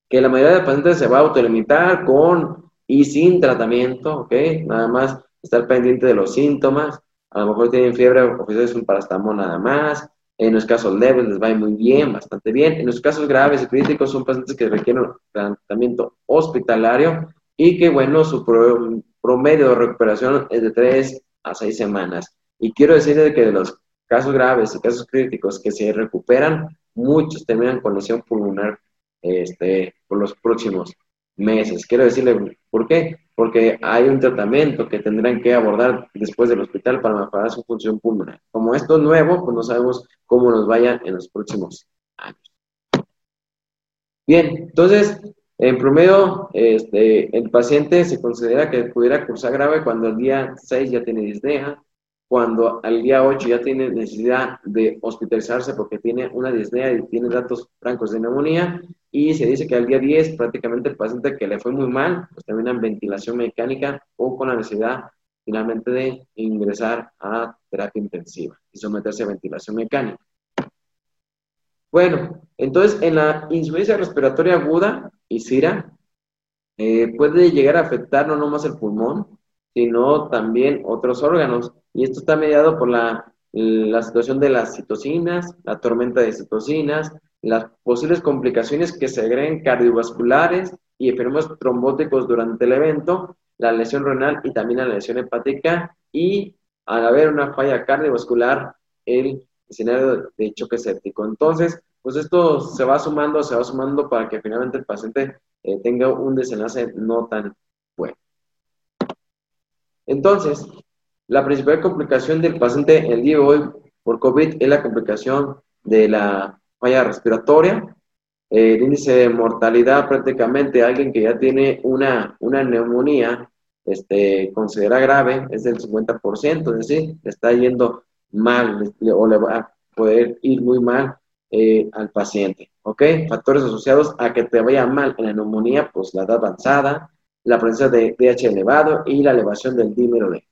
que la mayoría de pacientes se va a autolimitar con y sin tratamiento, ¿ok? Nada más estar pendiente de los síntomas. A lo mejor tienen fiebre o es un parastamol nada más. En los casos leves les va muy bien, bastante bien. En los casos graves y críticos son pacientes que requieren tratamiento hospitalario y que, bueno, su promedio de recuperación es de 3 a 6 semanas. Y quiero decirles que de los casos graves y casos críticos que se recuperan, muchos terminan con lesión pulmonar este, por los próximos meses. Quiero decirle, ¿por qué? Porque hay un tratamiento que tendrán que abordar después del hospital para mejorar su función pulmonar. Como esto es nuevo, pues no sabemos cómo nos vaya en los próximos años. Bien, entonces, en promedio, este, el paciente se considera que pudiera cursar grave cuando el día 6 ya tiene disnea, cuando al día 8 ya tiene necesidad de hospitalizarse porque tiene una disnea y tiene datos francos de neumonía, y se dice que al día 10 prácticamente el paciente que le fue muy mal, pues termina en ventilación mecánica o con la necesidad finalmente de ingresar a terapia intensiva y someterse a ventilación mecánica. Bueno, entonces en la insuficiencia respiratoria aguda y CIRA eh, puede llegar a afectar no nomás el pulmón, sino también otros órganos. Y esto está mediado por la, la situación de las citocinas, la tormenta de citocinas, las posibles complicaciones que se agreguen cardiovasculares y enfermos trombóticos durante el evento, la lesión renal y también la lesión hepática y al haber una falla cardiovascular, el escenario de choque séptico. Entonces, pues esto se va sumando, se va sumando para que finalmente el paciente eh, tenga un desenlace no tan. Entonces, la principal complicación del paciente el día de hoy por COVID es la complicación de la falla respiratoria, el índice de mortalidad prácticamente alguien que ya tiene una, una neumonía, este, considera grave, es del 50%, es decir, está yendo mal o le va a poder ir muy mal eh, al paciente, ¿ok? Factores asociados a que te vaya mal en la neumonía, pues la edad avanzada, la presencia de pH elevado y la elevación del dímero D.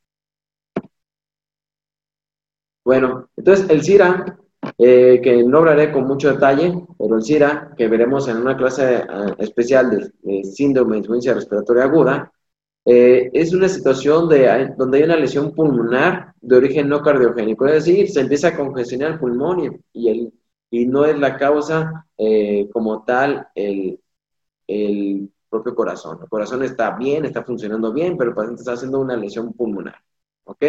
Bueno, entonces el CIRA eh, que no hablaré con mucho detalle, pero el SIRA, que veremos en una clase eh, especial de, síndrome de insuficiencia respiratoria aguda, eh, es una situación de, donde hay una lesión pulmonar de origen no cardiogénico, es decir, se empieza a congestionar el pulmón y, el, y no es la causa como tal el, el propio corazón. El corazón está bien, está funcionando bien, pero el paciente está haciendo una lesión pulmonar. ¿Ok?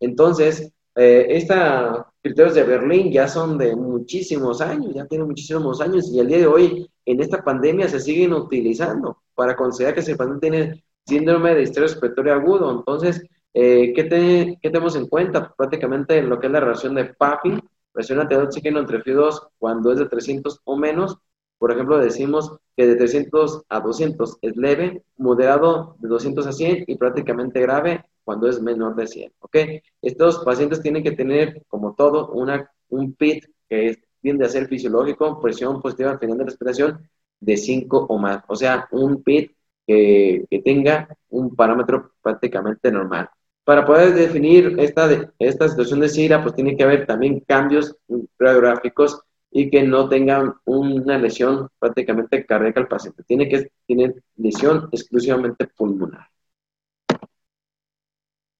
Entonces, eh, estos criterios de Berlín ya son de muchísimos años, ya tienen muchísimos años y al día de hoy en esta pandemia se siguen utilizando para considerar que ese paciente tiene síndrome de estrés respiratorio agudo. Entonces, eh, ¿qué, tenemos en cuenta? Prácticamente lo que es la relación de PAFI, presión arterial oxígeno entre FI2 cuando es de 300 o menos. Por ejemplo, decimos que de 300 a 200 es leve, moderado de 200 a 100 y prácticamente grave cuando es menor de 100, ¿ok? Estos pacientes tienen que tener, como todo, un PIT que tiende a ser fisiológico, presión positiva al final de respiración de 5 o más, o sea, un PIT que, tenga un parámetro prácticamente normal. Para poder definir esta, esta situación de SIRA, pues tiene que haber también cambios radiográficos y que no tengan una lesión prácticamente cardíaca al paciente. Tiene que tener lesión exclusivamente pulmonar.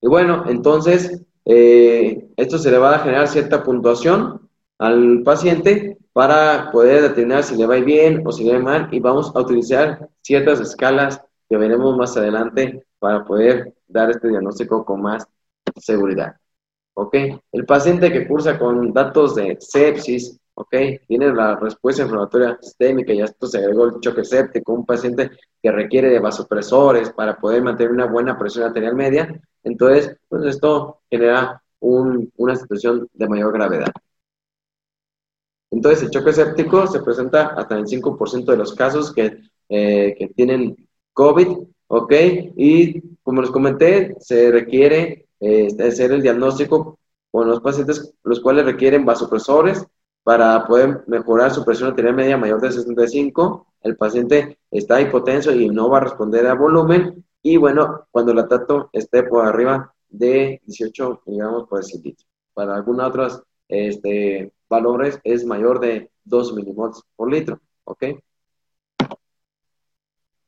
Y bueno, entonces, eh, esto se le va a generar cierta puntuación al paciente para poder determinar si le va bien o si le va mal y vamos a utilizar ciertas escalas que veremos más adelante para poder dar este diagnóstico con más seguridad. ¿Ok? El paciente que cursa con datos de sepsis, ¿ok? Tiene la respuesta inflamatoria sistémica y a esto se agregó el choque séptico, un paciente que requiere de vasopresores para poder mantener una buena presión arterial media, entonces, pues esto genera una situación de mayor gravedad. Entonces, el choque séptico se presenta hasta en el 5% de los casos que, eh, que tienen COVID, ¿ok? Y como les comenté, se requiere eh, hacer el diagnóstico con los pacientes los cuales requieren vasopresores para poder mejorar su presión arterial media mayor de 65. El paciente está hipotenso y no va a responder a volumen. Y bueno, cuando el lactato esté por arriba de 18 miligramos por decilitro. Para algunos otros este, valores es mayor de 2 milimoles por litro. ¿Ok?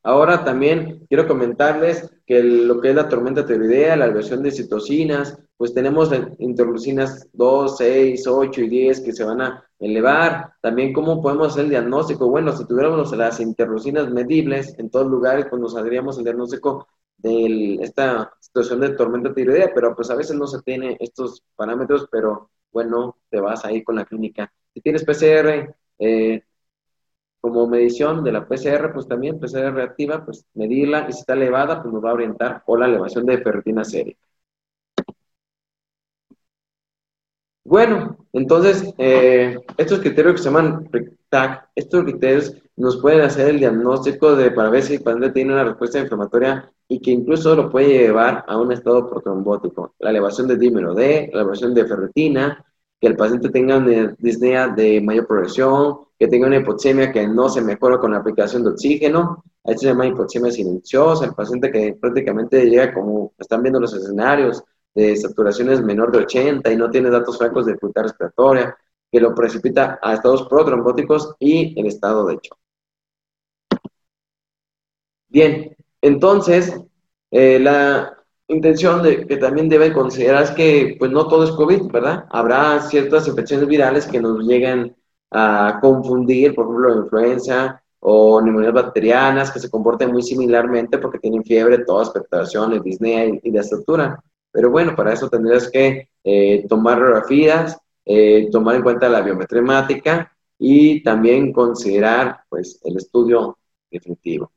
Ahora también quiero comentarles que lo que es la tormenta tiroidea, la versión de citocinas, pues tenemos interleucinas 2, 6, 8 y 10 que se van a elevar. También cómo podemos hacer el diagnóstico. Bueno, si tuviéramos las interleucinas medibles en todos lugares, pues nos saldríamos el diagnóstico de esta situación de tormenta tiroidea, pero pues a veces no se tiene estos parámetros, pero bueno, te vas ahí con la clínica. Si tienes PCR, eh, como medición de la PCR, pues también PCR reactiva, pues medirla y si está elevada, pues nos va a orientar o la elevación de ferritina sérica. Bueno, entonces, eh, estos criterios que se llaman TAC, estos criterios nos pueden hacer el diagnóstico de para ver si el paciente tiene una respuesta inflamatoria y que incluso lo puede llevar a un estado protrombótico. La elevación de dímero D, la elevación de ferritina, que el paciente tenga una disnea de mayor progresión, que tenga una hipoxemia que no se mejora con la aplicación de oxígeno. Esto se llama hipoxemia silenciosa, el paciente que prácticamente llega como están viendo los escenarios de saturaciones menor de 80 y no tiene datos francos de dificultad respiratoria, que lo precipita a estados protrombóticos y en estado de hecho. Bien, entonces, eh, la, intención de, que también debe considerar es que pues no todo es COVID, ¿verdad? Habrá ciertas infecciones virales que nos llegan a confundir, por ejemplo, influenza o neumonías bacterianas que se comportan muy similarmente porque tienen fiebre, todas, expectaciones, disnea y, de estructura. Pero bueno, para eso tendrías que eh, tomar radiografías, eh, tomar en cuenta la biometría hemática y también considerar pues el estudio definitivo.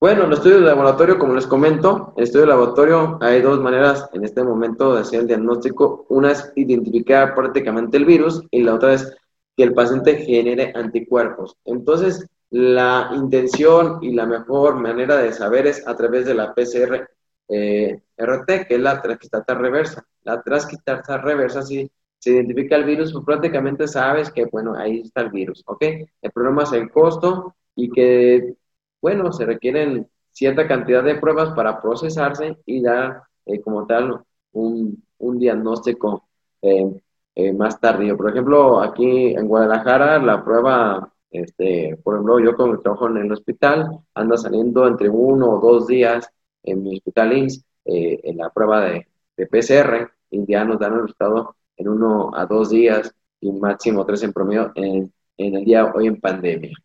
Bueno, el estudio de laboratorio, como les comento, el estudio de laboratorio hay dos maneras en este momento de hacer el diagnóstico. Una es identificar prácticamente el virus y la otra es que el paciente genere anticuerpos. Entonces, la intención y la mejor manera de saber es a través de la PCR eh, RT, que es la transcriptasa reversa. La transcriptasa reversa, si se identifica el virus, pues prácticamente sabes que, bueno, ahí está el virus, ¿ok? El problema es el costo y que bueno, se requieren cierta cantidad de pruebas para procesarse y dar eh, como tal un, diagnóstico eh, eh, más tardío. Por ejemplo, aquí en Guadalajara la prueba, este, por ejemplo, yo como trabajo en el hospital, anda saliendo entre uno o dos días en mi hospital INS en la prueba de, PCR y ya nos dan el resultado en uno a dos días y máximo tres en promedio en, en el día hoy en pandemia.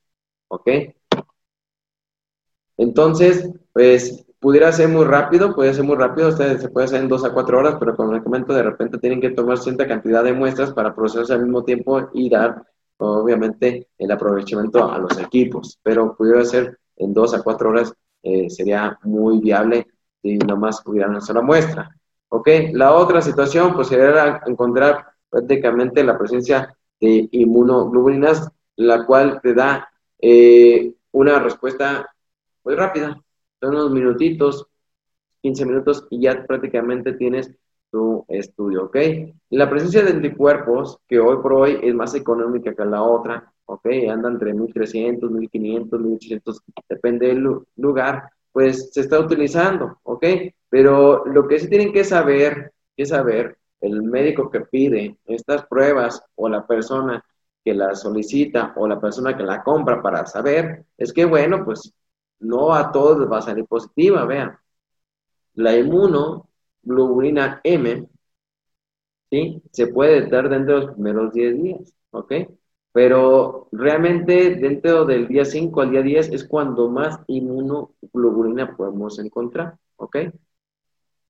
¿Ok? Entonces, pues pudiera ser muy rápido, puede ser muy rápido, ustedes se puede hacer en dos a cuatro horas, pero como les comento, de repente tienen que tomar cierta cantidad de muestras para procesarse al mismo tiempo y dar, obviamente, el aprovechamiento a los equipos. Pero pudiera ser en dos a cuatro horas, eh, sería muy viable si nomás pudieran hacer la muestra. ¿Ok? La otra situación, pues sería encontrar prácticamente la presencia de inmunoglobulinas, la cual te da eh, una respuesta muy rápida, son unos minutitos, 15 minutos y ya prácticamente tienes tu estudio, ¿ok? La presencia de anticuerpos, que hoy por hoy es más económica que la otra, ¿ok? Anda entre 1300, 1500, 1800, depende del lugar, pues se está utilizando, ¿ok? Pero lo que sí tienen que saber, que saber, el médico que pide estas pruebas o la persona que la solicita o la persona que la compra para saber, es que, bueno, pues no a todos va a salir positiva, vean. La inmunoglobulina M, ¿sí? Se puede detectar dentro de los primeros 10 días, ¿ok? Pero realmente dentro del día 5 al día 10 es cuando más inmunoglobulina podemos encontrar, ¿ok?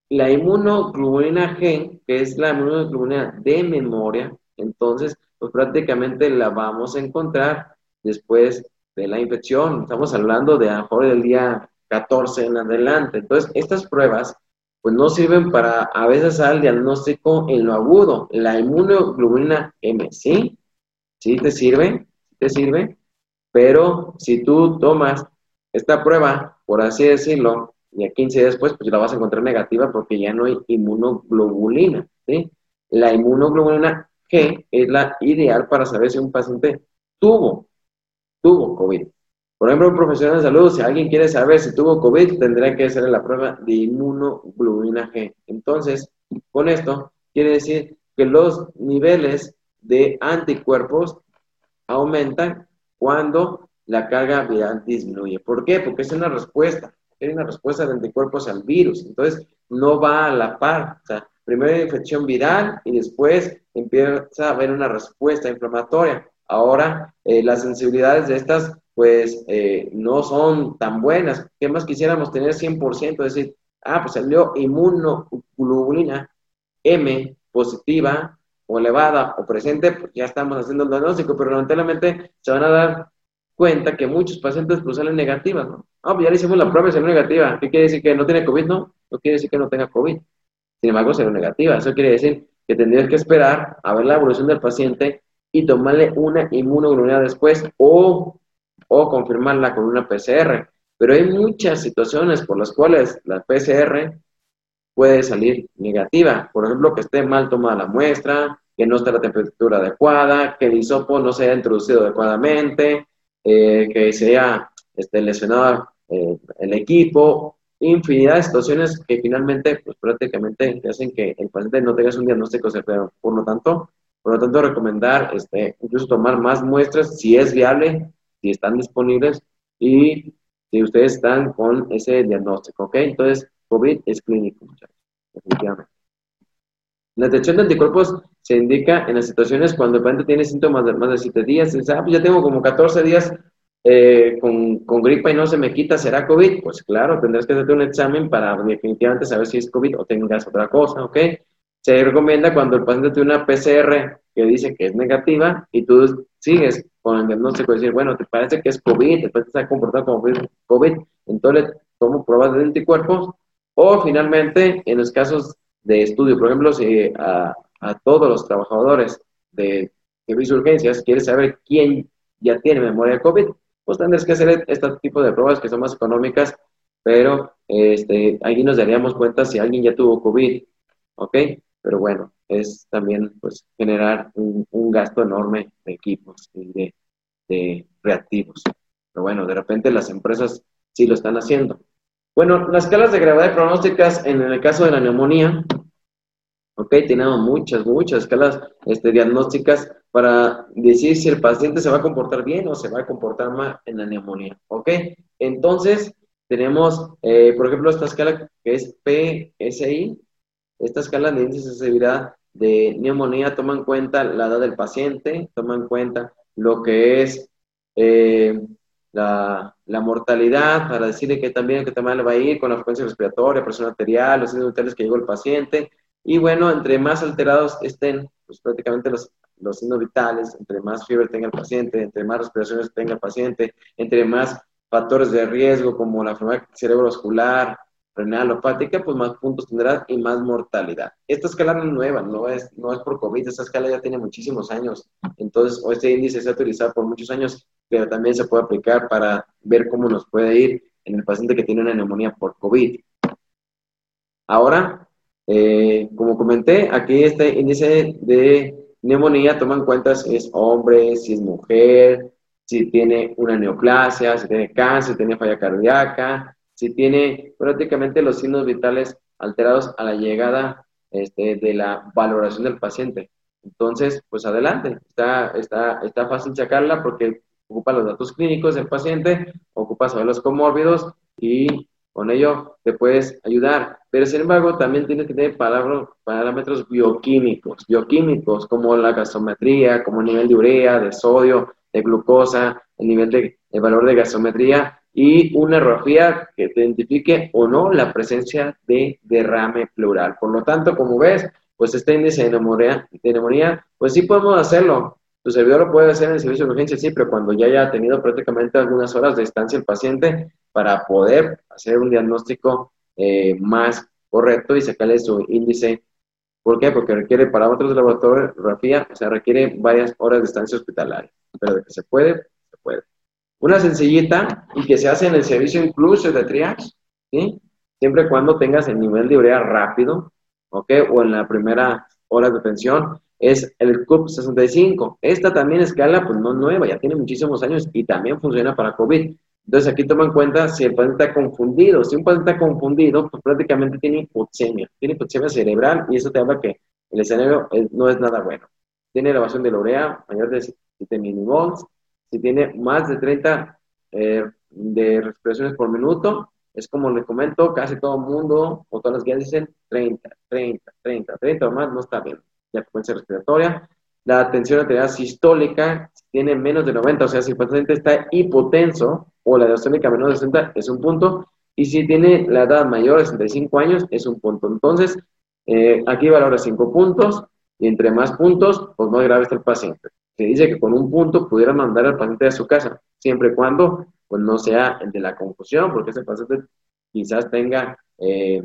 La inmunoglobulina G, que es la inmunoglobulina de memoria, entonces, pues prácticamente la vamos a encontrar después de la infección. Estamos hablando de a lo mejor del día 14 en adelante. Entonces, estas pruebas pues no sirven para a veces al diagnóstico en lo agudo. La inmunoglobulina M, ¿sí? Sí te sirve, te sirve, pero si tú tomas esta prueba, por así decirlo, y a 15 días después, pues la vas a encontrar negativa porque ya no hay inmunoglobulina, ¿sí? La inmunoglobulina G es la ideal para saber si un paciente tuvo, tuvo COVID. Por ejemplo, un profesional de salud, si alguien quiere saber si tuvo COVID, tendrá que hacer la prueba de inmunoglobulina G. Entonces, con esto, quiere decir que los niveles de anticuerpos aumentan cuando la carga viral disminuye. ¿Por qué? Porque es una respuesta, es una respuesta de anticuerpos al virus. Entonces, no va a la par. O sea, primero hay infección viral y después empieza a haber una respuesta inflamatoria. Ahora, eh, las sensibilidades de estas, pues, eh, no son tan buenas. ¿Qué más quisiéramos tener 100%? Es decir, ah, pues salió inmunoglobulina M positiva o elevada o presente, pues ya estamos haciendo el diagnóstico, pero lamentablemente se van a dar cuenta que muchos pacientes pues salen negativas. Ah, pues ya le hicimos la prueba y salió negativa. ¿Qué quiere decir que no tiene COVID? No, no quiere decir que no tenga COVID. Sin embargo, salió negativa. Eso quiere decir que tendrías que esperar a ver la evolución del paciente y tomarle una inmunoglobulina después o, o confirmarla con una PCR. Pero hay muchas situaciones por las cuales la PCR puede salir negativa. Por ejemplo, que esté mal tomada la muestra, que no esté la temperatura adecuada, que el hisopo no se haya introducido adecuadamente, eh, que se haya este, lesionado eh, el equipo, infinidad de situaciones que finalmente, pues prácticamente hacen que el paciente no tenga un diagnóstico certero. Por lo tanto, por lo tanto, recomendar este, incluso tomar más muestras si es viable, si están disponibles y si ustedes están con ese diagnóstico, ¿ok? Entonces, COVID es clínico, muchachos, definitivamente. La detección de anticuerpos se indica en las situaciones cuando el paciente tiene síntomas de más de 7 días. Y dice, ah, pues ya tengo como 14 días eh, con, gripa y no se me quita, ¿será COVID? Pues claro, tendrás que hacerte un examen para definitivamente saber si es COVID o tengas otra cosa, ¿ok? Se recomienda cuando el paciente tiene una PCR que dice que es negativa y tú sigues con el diagnóstico de decir, bueno, te parece que es COVID, después te está comportando como COVID, entonces tomo pruebas de anticuerpos o finalmente, en los casos de estudio, por ejemplo, si a, todos los trabajadores de servicio de quieres saber quién ya tiene memoria de COVID, pues tendrás que hacer este tipo de pruebas que son más económicas, pero este, ahí nos daríamos cuenta si alguien ya tuvo COVID, ¿ok? Pero bueno, es también pues generar un, gasto enorme de equipos y de reactivos. Pero bueno, de repente las empresas sí lo están haciendo. Bueno, las escalas de gravedad pronósticas en el caso de la neumonía, ok, tenemos muchas, muchas escalas este, diagnósticas para decir si el paciente se va a comportar bien o se va a comportar mal en la neumonía, ok. Entonces, tenemos, eh, por ejemplo, esta escala que es PSI, esta escala de índice de severidad de neumonía toma en cuenta la edad del paciente, toma en cuenta lo que es eh, la, mortalidad, para decirle que también que también va a ir con la frecuencia respiratoria, presión arterial, los signos vitales que llegó el paciente. Y bueno, entre más alterados estén pues, prácticamente los, los signos vitales, entre más fiebre tenga el paciente, entre más respiraciones tenga el paciente, entre más factores de riesgo como la enfermedad cerebrovascular, renal o hepática, pues más puntos tendrá y más mortalidad. Esta escala no es nueva, no es, no es por COVID, esta escala ya tiene muchísimos años. Entonces, este índice se ha utilizado por muchos años, pero también se puede aplicar para ver cómo nos puede ir en el paciente que tiene una neumonía por COVID. Ahora, eh, como comenté, aquí este índice de neumonía toma en cuenta si es hombre, si es mujer, si tiene una neoplasia, si tiene cáncer, si tiene falla cardíaca, si tiene prácticamente los signos vitales alterados a la llegada este, de la valoración del paciente. Entonces, pues adelante, está, está, está fácil sacarla porque ocupa los datos clínicos del paciente, ocupa saber los comórbidos y con ello te puedes ayudar. pero sin embargo también tiene que tener parámetros bioquímicos, bioquímicos como la gasometría, como el nivel de urea, de sodio, de glucosa, el nivel de el valor de gasometría y una radiografía que te identifique o no la presencia de derrame pleural. Por lo tanto, como ves, pues este índice de neumonía, de neumonía pues sí podemos hacerlo. Tu servidor lo puede hacer en el servicio de urgencia, sí, pero cuando ya haya tenido prácticamente algunas horas de estancia el paciente para poder hacer un diagnóstico eh, más correcto y sacarle su índice. ¿Por qué? Porque requiere parámetros de laboratorio, o sea, requiere varias horas de estancia hospitalaria. Pero de que se puede, se puede. Una sencillita y que se hace en el servicio incluso de triage. Siempre cuando tengas el nivel de urea rápido, ¿ok? O en la primera hora de atención, es el CUP 65. Esta también escala, pues no nueva, ya tiene muchísimos años y también funciona para COVID. Entonces aquí toma en cuenta si el paciente está confundido. Si un paciente está confundido, pues prácticamente tiene hipoxemia, tiene hipoxemia cerebral y eso te habla que el escenario no es nada bueno. Tiene elevación de la urea mayor de 7 milimols, si tiene más de 30 eh, de respiraciones por minuto, es como les comento, casi todo el mundo o todas las guías dicen 30, 30, 30, 30 o más, no está bien. La frecuencia respiratoria, la tensión arterial sistólica, si tiene menos de 90, o sea, si el paciente está hipotenso o la diastónica menor de 60, es un punto. Y si tiene la edad mayor de 65 años, es un punto. Entonces, eh, aquí valora 5 puntos y entre más puntos, pues más grave está el paciente se dice que con un punto pudiera mandar al paciente a su casa, siempre y cuando pues, no sea el de la confusión, porque ese paciente quizás tenga, eh,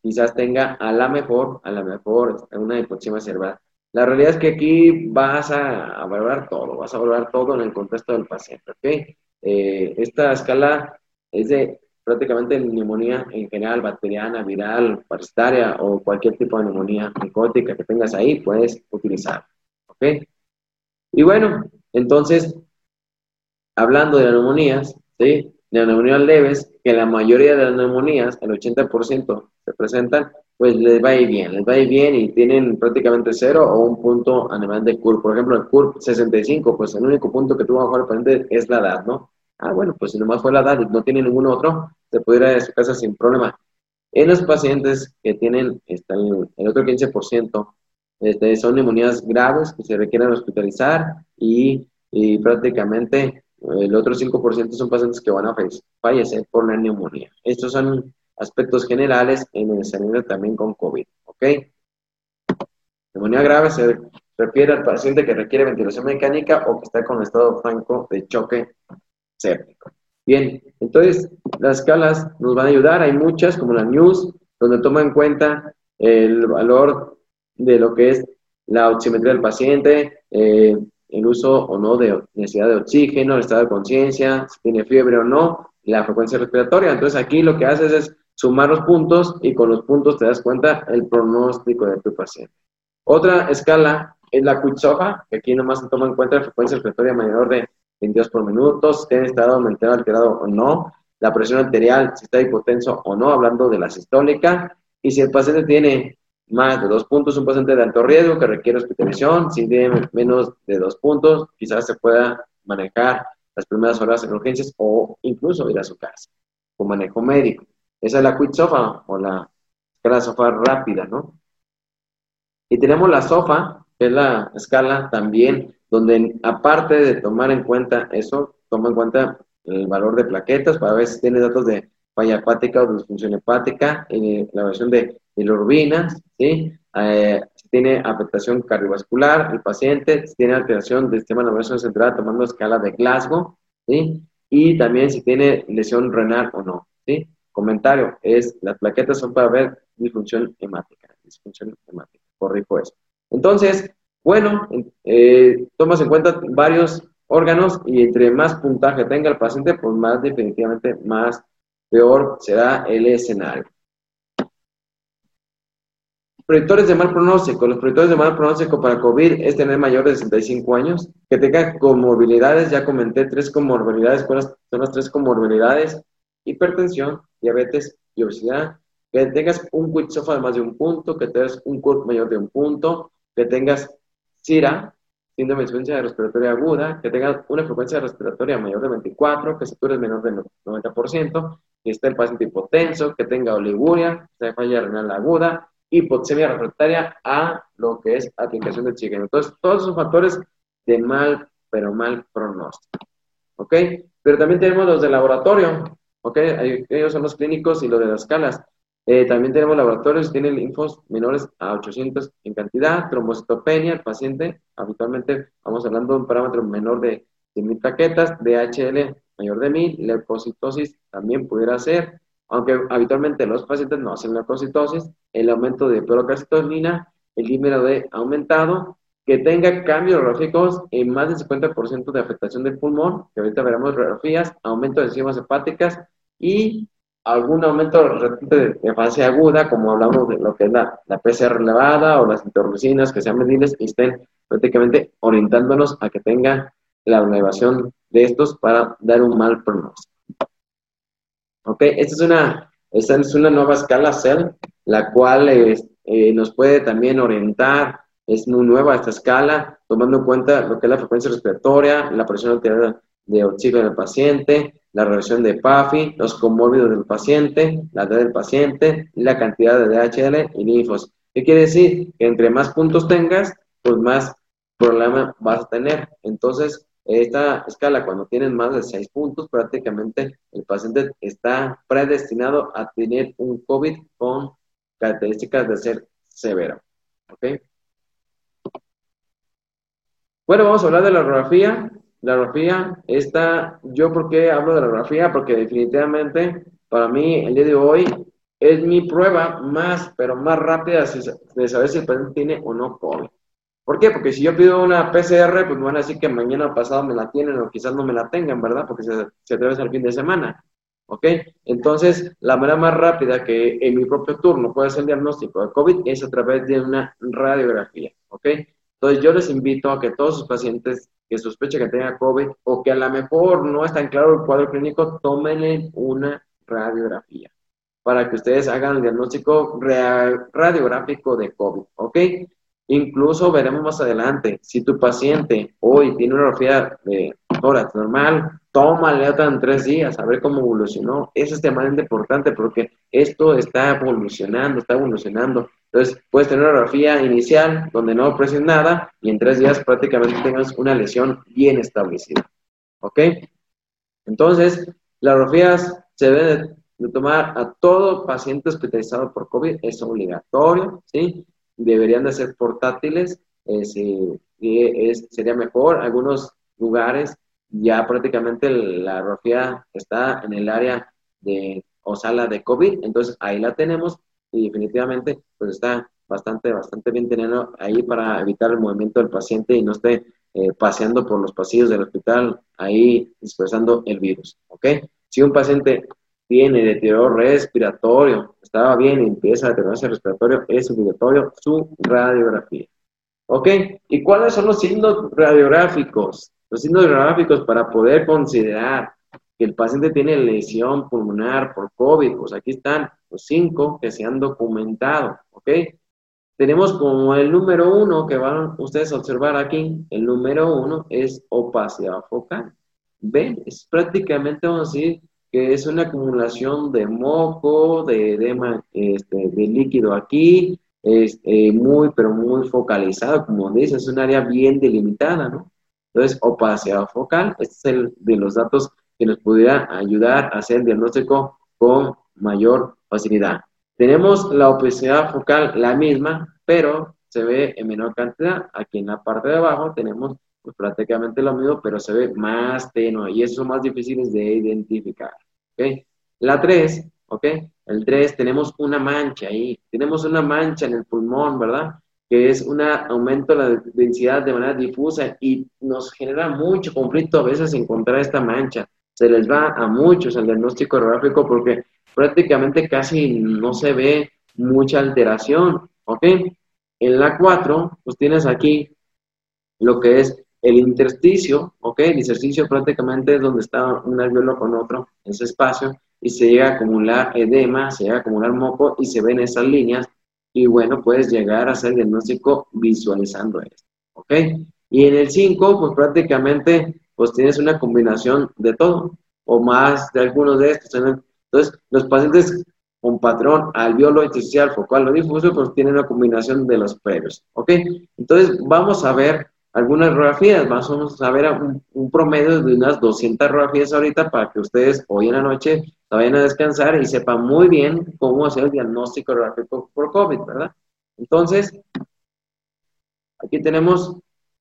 quizás tenga a la mejor, a la mejor una hipoxemia cerebral. La realidad es que aquí vas a, valorar todo, vas a valorar todo en el contexto del paciente, ¿ok? Eh, esta escala es de prácticamente neumonía en general, bacteriana, viral, parasitaria o cualquier tipo de neumonía micótica que tengas ahí, puedes utilizar, ¿ok? Y bueno, entonces, hablando de neumonías, ¿sí? de neumonías leves, que la mayoría de las neumonías, el 80% se presentan, pues les va a bien, les va a bien y tienen prácticamente cero o un punto a nivel de CURP. Por ejemplo, el CURP 65, pues el único punto que tuvo a jugar el es la edad, ¿no? Ah, bueno, pues si nomás fue la edad y no tiene ningún otro, se puede ir su casa sin problema. En los pacientes que tienen este, el otro 15%, este, son neumonías graves que se requieren hospitalizar y, prácticamente el otro 5% son pacientes que van a fallecer por la neumonía. Estos son aspectos generales en el escenario también con COVID. ¿Ok? Neumonía grave se refiere al paciente que requiere ventilación mecánica o que está con estado franco de choque séptico. Bien, entonces las escalas nos van a ayudar. Hay muchas, como la NEWS, donde toma en cuenta el valor de lo que es la oximetría del paciente, eh, el uso o no de necesidad de oxígeno, el estado de conciencia, si tiene fiebre o no, la frecuencia respiratoria. Entonces aquí lo que haces es sumar los puntos y con los puntos te das cuenta el pronóstico de tu paciente. Otra escala es la Kutzova, que aquí nomás se toma en cuenta la frecuencia respiratoria mayor de 22 por minuto, si tiene estado aumentado, alterado o no, la presión arterial, si está hipotenso o no, hablando de la sistólica, y si el paciente tiene más de dos puntos, un paciente de alto riesgo que requiere hospitalización, si tiene menos de dos puntos, quizás se pueda manejar las primeras horas en urgencias o incluso ir a su casa con manejo médico. Esa es la quit sofa o la escala sofa rápida, ¿no? Y tenemos la sofa, que es la escala también, donde aparte de tomar en cuenta eso, toma en cuenta el valor de plaquetas para ver si tiene datos de falla hepática o disfunción hepática, en la versión de bilirrubinas, ¿sí? Eh, si tiene afectación cardiovascular el paciente, tiene alteración del sistema nervioso central tomando escala de Glasgow, ¿sí? Y también si tiene lesión renal o no, ¿sí? Comentario, es, las plaquetas son para ver disfunción hemática, disfunción hemática, corrijo eso. Entonces, bueno, eh, tomas en cuenta varios órganos y entre más puntaje tenga el paciente, pues más definitivamente más peor será el escenario. Proyectores de mal pronóstico. Los proyectores de mal pronóstico para COVID es tener mayor de 65 años, que tenga comorbilidades, ya comenté tres comorbilidades, ¿cuáles son las tres comorbilidades? Hipertensión, diabetes y obesidad. Que tengas un quit de más de un punto, que tengas un CURP mayor de un punto, que tengas CIRA, síndrome de insuficiencia respiratoria aguda, que tengas una frecuencia respiratoria mayor de 24, que satures menor del 90%, que esté el paciente hipotenso, que tenga oliguria, que falla renal aguda, hipoxemia refractaria a lo que es aplicación de oxígeno. Entonces, todos esos factores de mal, pero mal pronóstico. ¿Ok? Pero también tenemos los de laboratorio. ¿Ok? Ellos son los clínicos y los de las escalas. Eh, también tenemos laboratorios que tienen linfos menores a 800 en cantidad, trombocitopenia, el paciente, habitualmente vamos hablando de un parámetro menor de 100.000 taquetas, DHL mayor de 1000, leucocitosis también pudiera ser, aunque habitualmente los pacientes no hacen leucocitosis, el aumento de perocalcitonina, el número de aumentado, que tenga cambios radiográficos en más del 50% de afectación del pulmón, que ahorita veremos radiografías, aumento de enzimas hepáticas y algún aumento de, fase aguda, como hablamos de lo que es la, la PCR elevada o las interleucinas que sean medibles y estén prácticamente orientándonos a que tenga la elevación de estos para dar un mal pronóstico. Ok, esta es una, esta es una nueva escala CEL, la cual eh, nos puede también orientar, es muy nueva esta escala, tomando en cuenta lo que es la frecuencia respiratoria, la presión arterial de oxígeno del paciente, la reversión de PAFI, los comórbidos del paciente, la edad del paciente, la cantidad de DHL y linfos. ¿Qué quiere decir? Que entre más puntos tengas, pues más problema vas a tener. Entonces, esta escala, cuando tienen más de seis puntos, prácticamente el paciente está predestinado a tener un COVID con características de ser severo. ¿Ok? Bueno, vamos a hablar de la radiografía. La radiografía, esta, yo por qué hablo de la radiografía, porque definitivamente para mí el día de hoy es mi prueba más, pero más rápida de saber si el paciente tiene o no COVID. ¿Por qué? Porque si yo pido una PCR, pues me van a decir que mañana o pasado me la tienen o quizás no me la tengan, ¿verdad? Porque se, se debe el fin de semana. ¿Ok? Entonces, la manera más rápida que en mi propio turno puede hacer el diagnóstico de COVID es a través de una radiografía. ¿Ok? Entonces, yo les invito a que todos sus pacientes que sospechen que tengan COVID o que a lo mejor no está tan claro el cuadro clínico, tomen una radiografía para que ustedes hagan el diagnóstico radiográfico de COVID. ¿Ok? Incluso veremos más adelante, si tu paciente hoy tiene una radiografía de tórax normal, tómale otra en tres días, a ver cómo evolucionó. Eso es extremadamente importante porque esto está evolucionando, está evolucionando. Entonces, puedes tener una radiografía inicial donde no presión nada y en tres días prácticamente tengas una lesión bien establecida. ¿Ok? Entonces, las radiografías se deben de tomar a todo paciente hospitalizado por COVID, es obligatorio, ¿sí? Deberían de ser portátiles, es, sería mejor. Algunos lugares ya prácticamente la radiografía está en el área de o sala de COVID, entonces ahí la tenemos y definitivamente pues está bastante, bastante bien teniendo ahí para evitar el movimiento del paciente y no esté eh, paseando por los pasillos del hospital ahí dispersando el virus, ¿ok? Si un paciente tiene deterioro respiratorio, estaba bien y empieza a deteriorarse respiratorio, es obligatorio su radiografía. ¿Ok? ¿Y cuáles son los signos radiográficos? Los signos radiográficos para poder considerar que el paciente tiene lesión pulmonar por COVID, pues aquí están los cinco que se han documentado, ¿ok? Tenemos como el número uno que van ustedes a observar aquí, el número uno es opacidad focal. ¿Ven? Es prácticamente, vamos a decir, que es una acumulación de moco, de edema este, de líquido aquí, es eh, muy, pero muy focalizado, como dice, es un área bien delimitada, ¿no? Entonces, opacidad focal, este es el de los datos que nos pudiera ayudar a hacer el diagnóstico con mayor facilidad. Tenemos la opacidad focal la misma, pero se ve en menor cantidad. Aquí en la parte de abajo tenemos pues, prácticamente lo mismo, pero se ve más tenue y esos son más difíciles de identificar. ¿Okay? La 3, ¿ok? El 3 tenemos una mancha ahí, tenemos una mancha en el pulmón, ¿verdad? Que es un aumento de la densidad de manera difusa y nos genera mucho conflicto a veces encontrar esta mancha. Se les va a muchos el diagnóstico radiográfico porque prácticamente casi no se ve mucha alteración, ¿ok? En la 4, pues tienes aquí lo que es el intersticio, ¿ok? El intersticio prácticamente es donde está un alveolo con otro, ese espacio, y se llega a acumular edema, se llega a acumular moco y se ven esas líneas. Y bueno, puedes llegar a hacer diagnóstico visualizando esto, ¿ok? Y en el 5, pues prácticamente, pues tienes una combinación de todo, o más de algunos de estos. Entonces, los pacientes con patrón alveolo intersticial focal o difuso, pues tienen una combinación de los previos, ¿ok? Entonces, vamos a ver algunas radiografías, vamos a ver un, promedio de unas 200 radiografías ahorita para que ustedes hoy en la noche vayan a descansar y sepan muy bien cómo hacer el diagnóstico radiográfico por COVID, ¿verdad? Entonces, aquí tenemos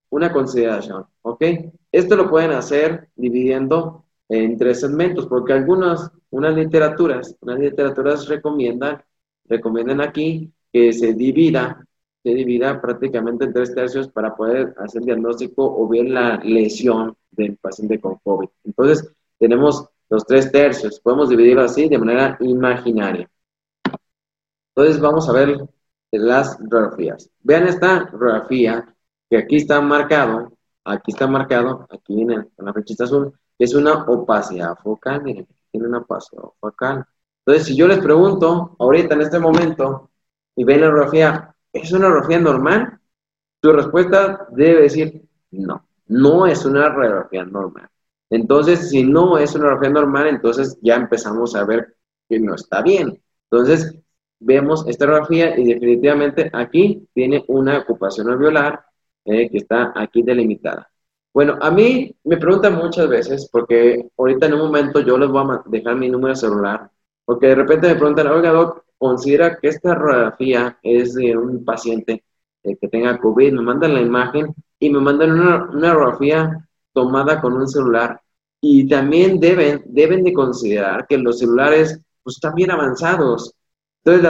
una consideración, ¿ok? Esto lo pueden hacer dividiendo en tres segmentos, porque algunas, unas literaturas, unas literaturas recomiendan, recomiendan aquí que se divida se divida prácticamente en tres tercios para poder hacer diagnóstico o ver la lesión del paciente con COVID. Entonces, tenemos los tres tercios. Podemos dividirlo así de manera imaginaria. Entonces, vamos a ver las radiografías. Vean esta radiografía que aquí está marcado, aquí está marcado, aquí en, la flechita azul, es una opacidad focal. Miren, tiene una opacidad focal. Entonces, si yo les pregunto ahorita en este momento y ven la radiografía, ¿Es una radiografía normal? Tu respuesta debe decir no, no es una radiografía normal. Entonces, si no es una radiografía normal, entonces ya empezamos a ver que no está bien. Entonces, vemos esta radiografía y definitivamente aquí tiene una ocupación alveolar eh, que está aquí delimitada. Bueno, a mí me preguntan muchas veces, porque ahorita en un momento yo les voy a dejar mi número celular, porque de repente me preguntan, oiga, Doc, considera que esta radiografía es de un paciente eh, que tenga COVID, me mandan la imagen y me mandan una, radiografía tomada con un celular. Y también deben, deben de considerar que los celulares pues, están bien avanzados. Entonces,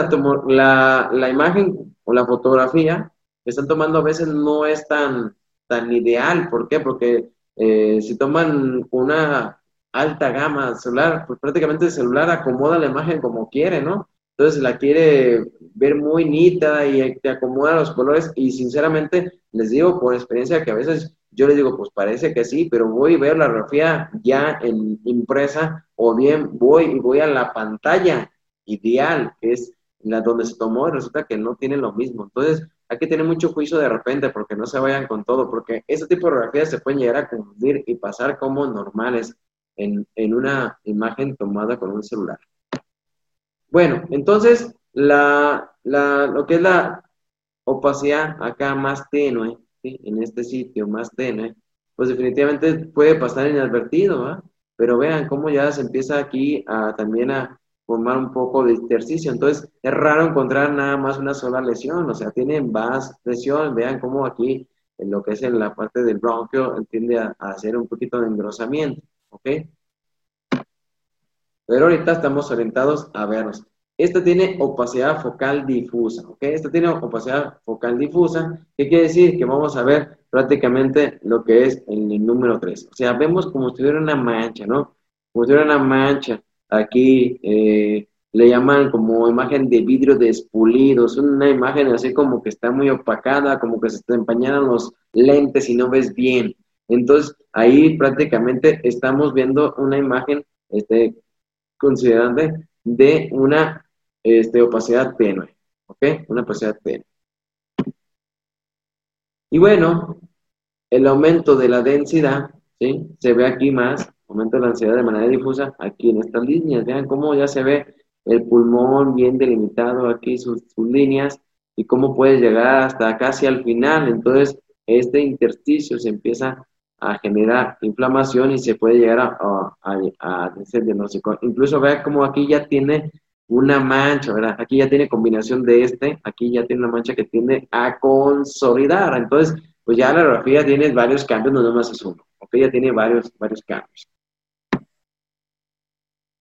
la, la, imagen o la fotografía que están tomando a veces no es tan, tan ideal. ¿Por qué? Porque eh, si toman una alta gama celular, pues prácticamente el celular acomoda la imagen como quiere, ¿no? Entonces la quiere ver muy nítida y te acomoda los colores y sinceramente les digo por experiencia que a veces yo les digo, pues parece que sí, pero voy a ver la radiografía ya en impresa o bien voy y voy a la pantalla ideal, que es la donde se tomó y resulta que no tiene lo mismo. Entonces hay que tener mucho juicio de repente porque no se vayan con todo, porque ese tipo de radiografías se pueden llegar a confundir y pasar como normales en, en una imagen tomada con un celular. Bueno, entonces, la, lo que es la opacidad acá más tenue, en este sitio más tenue, pues definitivamente puede pasar inadvertido, ¿va? Pero vean cómo ya se empieza aquí a, también a formar un poco de intersticio. Entonces, es raro encontrar nada más una sola lesión, o sea, tienen más lesión. Vean cómo aquí, en lo que es en la parte del bronquio, tiende a, a hacer un poquito de engrosamiento, ¿ok? Pero ahorita estamos orientados a vernos. Esta tiene opacidad focal difusa, ¿ok? Esta tiene opacidad focal difusa, ¿qué quiere decir? Que vamos a ver prácticamente lo que es el número 3. O sea, vemos como si tuviera una mancha, ¿no? Como si tuviera una mancha. Aquí eh, le llaman como imagen de vidrio despulido. Es una imagen así como que está muy opacada, como que se te empañaron los lentes y no ves bien. Entonces, ahí prácticamente estamos viendo una imagen este, considerable de una este, opacidad tenue, ¿ok? Una opacidad tenue. Y bueno, el aumento de la densidad, ¿sí? Se ve aquí más, aumento de la densidad de manera difusa, aquí en estas líneas, vean cómo ya se ve el pulmón bien delimitado aquí, sus, líneas, y cómo puede llegar hasta casi al final. Entonces, este intersticio se empieza a generar inflamación y se puede llegar a, a, a, diagnóstico. Incluso vean cómo aquí ya tiene una mancha, ¿verdad? Aquí ya tiene combinación de este, aquí ya tiene una mancha que tiende a consolidar. Entonces, pues ya la radiografía tiene varios cambios, no nomás es uno, ¿ok? Ya tiene varios, varios cambios.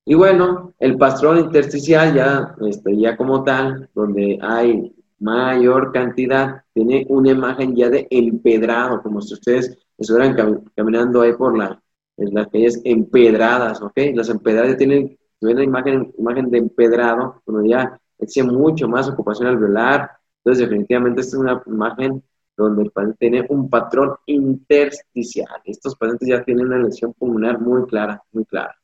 Y bueno, el pastrón intersticial ya, este, ya como tal, donde hay mayor cantidad, tiene una imagen ya de empedrado, como si ustedes estuvieran caminando ahí por la, las calles empedradas, ¿ok? Las empedradas tienen una imagen, imagen de empedrado, donde ya existe mucho más ocupación alveolar. Entonces, definitivamente, esta es una imagen donde el paciente tiene un patrón intersticial. Estos pacientes ya tienen una lesión pulmonar muy clara, muy clara.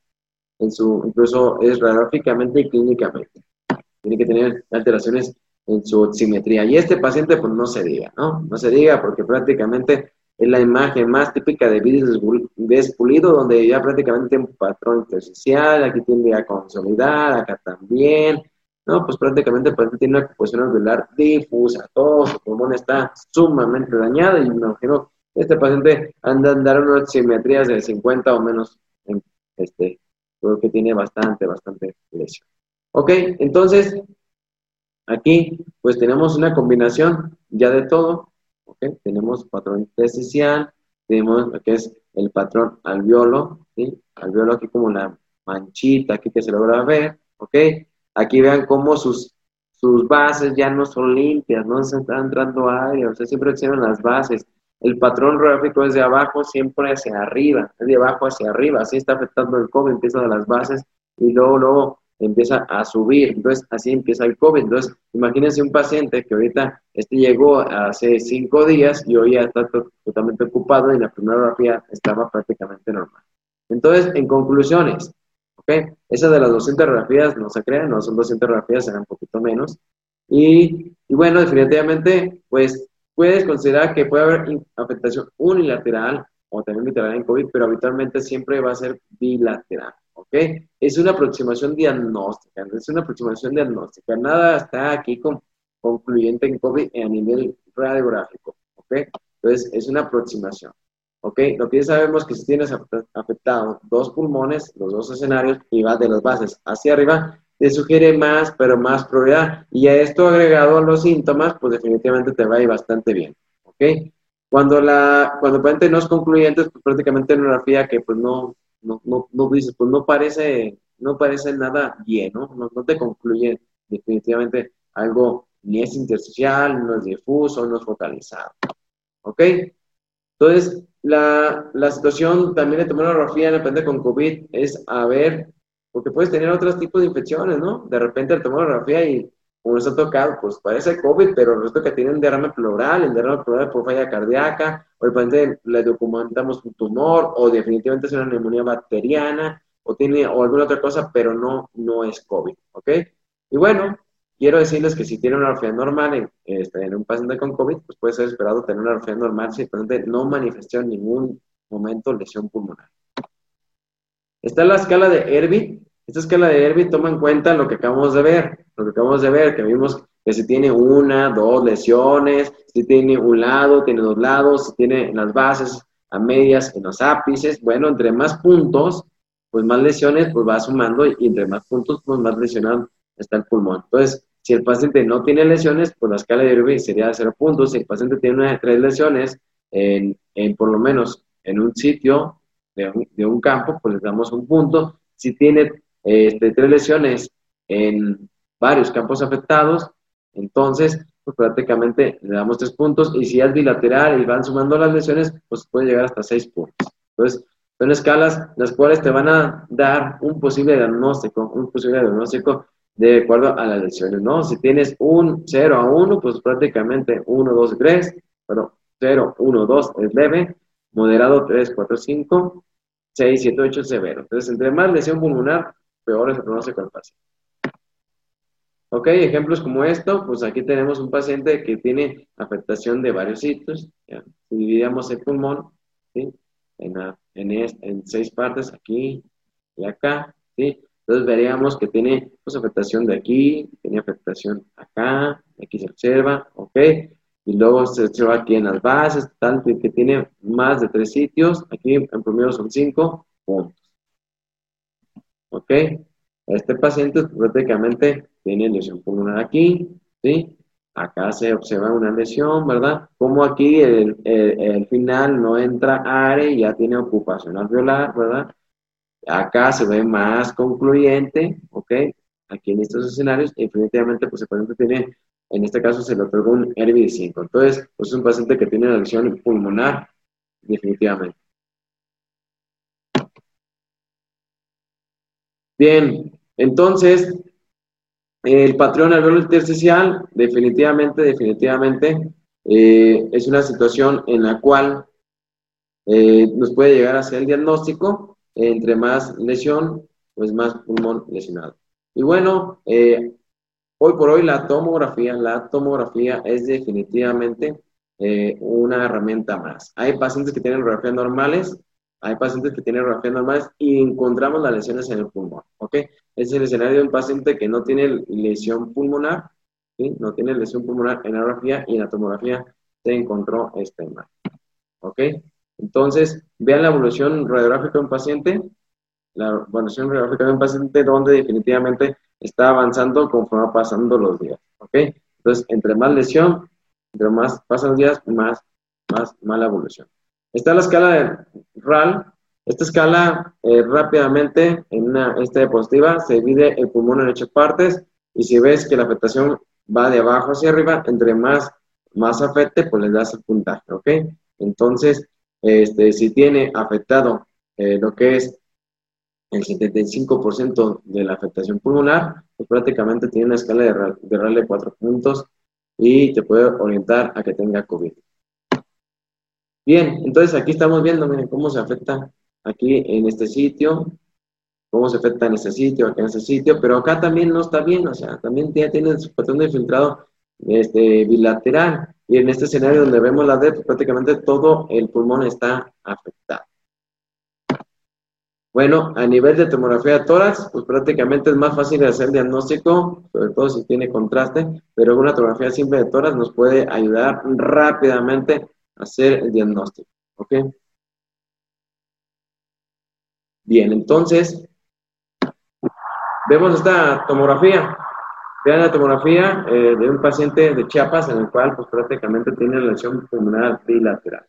En su, incluso es radiográficamente y clínicamente. Tiene que tener alteraciones en su oximetría. Y este paciente, pues no se diga, ¿no? No se diga porque prácticamente es la imagen más típica de vidrio despulido, donde ya prácticamente un patrón intersticial, aquí tiene ya consolidar, acá también, ¿no? Pues prácticamente paciente tiene una composición alveolar difusa, todo su pulmón está sumamente dañado y me imagino que este paciente anda a dar unas simetrías de 50 o menos, en este, creo que tiene bastante, bastante lesión. Ok, entonces, aquí pues tenemos una combinación ya de todo, tenemos patrón intersticial, tenemos lo que es el patrón alveolo, ¿sí? Alveolo aquí como la manchita aquí que se logra ver, ¿ok? Aquí vean cómo sus, sus bases ya no son limpias, no se está entrando aire, o sea, siempre tienen las bases. El patrón gráfico es de abajo siempre hacia arriba, es de abajo hacia arriba, así está afectando el COVID, empieza de las bases y luego, luego empieza a subir. Entonces, así empieza el COVID. Entonces, imagínense un paciente que ahorita este llegó hace cinco días y hoy ya está totalmente ocupado y la primera grafía estaba prácticamente normal. Entonces, en conclusiones, ¿ok? Esa de las 200 grafías no se crean, no son 200 grafías, serán un poquito menos. Y, y bueno, definitivamente, pues puedes considerar que puede haber afectación unilateral o también bilateral en COVID, pero habitualmente siempre va a ser bilateral. ¿ok? Es una aproximación diagnóstica, es una aproximación diagnóstica, nada está aquí con, concluyente en COVID a nivel radiográfico, ¿ok? Entonces, es una aproximación, ¿ok? Lo que ya sabemos que si tienes afectado dos pulmones, los dos escenarios, y va de las bases hacia arriba, te sugiere más, pero más probabilidad. Y a esto agregado a los síntomas, pues definitivamente te va a ir bastante bien, ¿ok? Cuando la, cuando paciente no es concluyente, pues prácticamente una grafía que pues no, no, no, no dices, pues no parece, no parece nada bien, ¿no? No, te concluye definitivamente algo ni es intersticial, no es difuso, no es focalizado. ¿Ok? Entonces, la, la situación también de tomografía depende con COVID es a ver, porque puedes tener otros tipos de infecciones, ¿no? De repente la tomografía y como nos ha tocado, pues parece COVID, pero resulta que tiene un derrame pleural, el derrame pleural por falla cardíaca, o de repente le documentamos un tumor, o definitivamente es una neumonía bacteriana, o tiene o alguna otra cosa, pero no, no es COVID, ¿ok? Y bueno, quiero decirles que si tiene una orfea normal en, este, en un paciente con COVID, pues puede ser esperado tener una orfea normal si el paciente no manifestó en ningún momento lesión pulmonar. Está la escala de Herbig, esta escala de Herbig toma en cuenta lo que acabamos de ver, lo que acabamos de ver, que vimos que si tiene una, dos lesiones, si tiene un lado, tiene dos lados, si tiene las bases a medias en los ápices, bueno, entre más puntos, pues más lesiones, pues va sumando y entre más puntos, pues más lesionado está el pulmón. Entonces, si el paciente no tiene lesiones, pues la escala de Herbig sería de cero puntos. Si el paciente tiene una de tres lesiones, en, por lo menos en un sitio de un, de un campo, pues le damos un punto. Si tiene este, tres lesiones en varios campos afectados, entonces pues prácticamente le damos tres puntos y si es bilateral y van sumando las lesiones, pues puede llegar hasta seis puntos. Entonces, son escalas las cuales te van a dar un posible diagnóstico, un posible diagnóstico de acuerdo a las lesiones, ¿no? Si tienes un 0 a 1, pues prácticamente 1, 2, 3, perdón, 0, 1, 2 es leve, moderado 3, 4, 5, 6, 7, 8 severo. Entonces, entre más lesión pulmonar, peor es el pronóstico del paciente. Ok, ejemplos como esto, pues aquí tenemos un paciente que tiene afectación de varios sitios. Si dividíamos el pulmón, ¿sí? En, en, seis partes, aquí y acá, ¿sí? Entonces veríamos que tiene pues, afectación de aquí, tiene afectación acá, aquí se observa, ¿ok? Y luego se observa aquí en las bases, tanto que tiene más de tres sitios, aquí en promedio son cinco puntos. ¿Ok? Este paciente prácticamente tiene lesión pulmonar aquí, ¿sí? Acá se observa una lesión, ¿verdad? Como aquí el, final no entra aire y ya tiene ocupación alveolar, ¿verdad? Acá se ve más concluyente, ¿ok? Aquí en estos escenarios, definitivamente, pues el paciente tiene, en este caso se le otorgó un RBD5. Entonces, pues es un paciente que tiene una lesión pulmonar, definitivamente. Bien, entonces, el patrón alveolar intersticial, definitivamente, definitivamente, eh, es una situación en la cual eh, nos puede llegar a ser el diagnóstico, entre más lesión, pues más pulmón lesionado. Y bueno, eh, hoy por hoy la tomografía, la tomografía es definitivamente eh, una herramienta más. Hay pacientes que tienen radiografías normales, hay pacientes que tienen radiografías normales y encontramos las lesiones en el pulmón, ¿ok? Es el escenario de un paciente que no tiene lesión pulmonar. No tiene lesión pulmonar en la radiografía y en la tomografía se encontró esta imagen, ¿ok? Entonces, vean la evolución radiográfica de un paciente, la evolución radiográfica de un paciente donde definitivamente está avanzando conforme va pasando los días, ¿ok? Entonces, entre más lesión, entre más pasan días, más, más mala evolución. Está la escala de RAL. Esta escala eh, rápidamente, en una esta diapositiva, se divide el pulmón en ocho partes y si ves que la afectación va de abajo hacia arriba, entre más, más afecte, pues le das el puntaje, ¿ok? Entonces, este, si tiene afectado eh, lo que es el 75% de la afectación pulmonar, pues prácticamente tiene una escala de RAL de, RAL de 4 puntos y te puede orientar a que tenga COVID. Bien, entonces aquí estamos viendo, miren, cómo se afecta aquí en este sitio, cómo se afecta en este sitio, aquí en este sitio, pero acá también no está bien, o sea, también ya tiene su patrón de filtrado este, bilateral, y en este escenario donde vemos la D, prácticamente todo el pulmón está afectado. Bueno, a nivel de tomografía de tórax, pues prácticamente es más fácil hacer diagnóstico, sobre todo si tiene contraste, pero una tomografía simple de tórax nos puede ayudar rápidamente hacer el diagnóstico. ¿Ok? Bien, entonces, vemos esta tomografía. Vean la tomografía eh, de un paciente de Chiapas en el cual pues prácticamente tiene lesión pulmonar bilateral.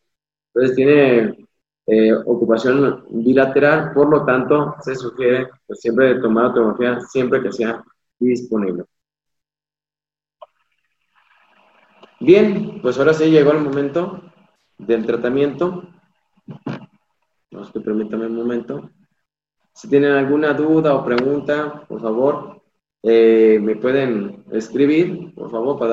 Entonces tiene eh, ocupación bilateral, por lo tanto, se sugiere pues, siempre tomar tomografía siempre que sea disponible. Bien, pues ahora sí llegó el momento del tratamiento. Vamos que permítame un momento. Si tienen alguna duda o pregunta, por favor, eh, me pueden escribir, por favor, para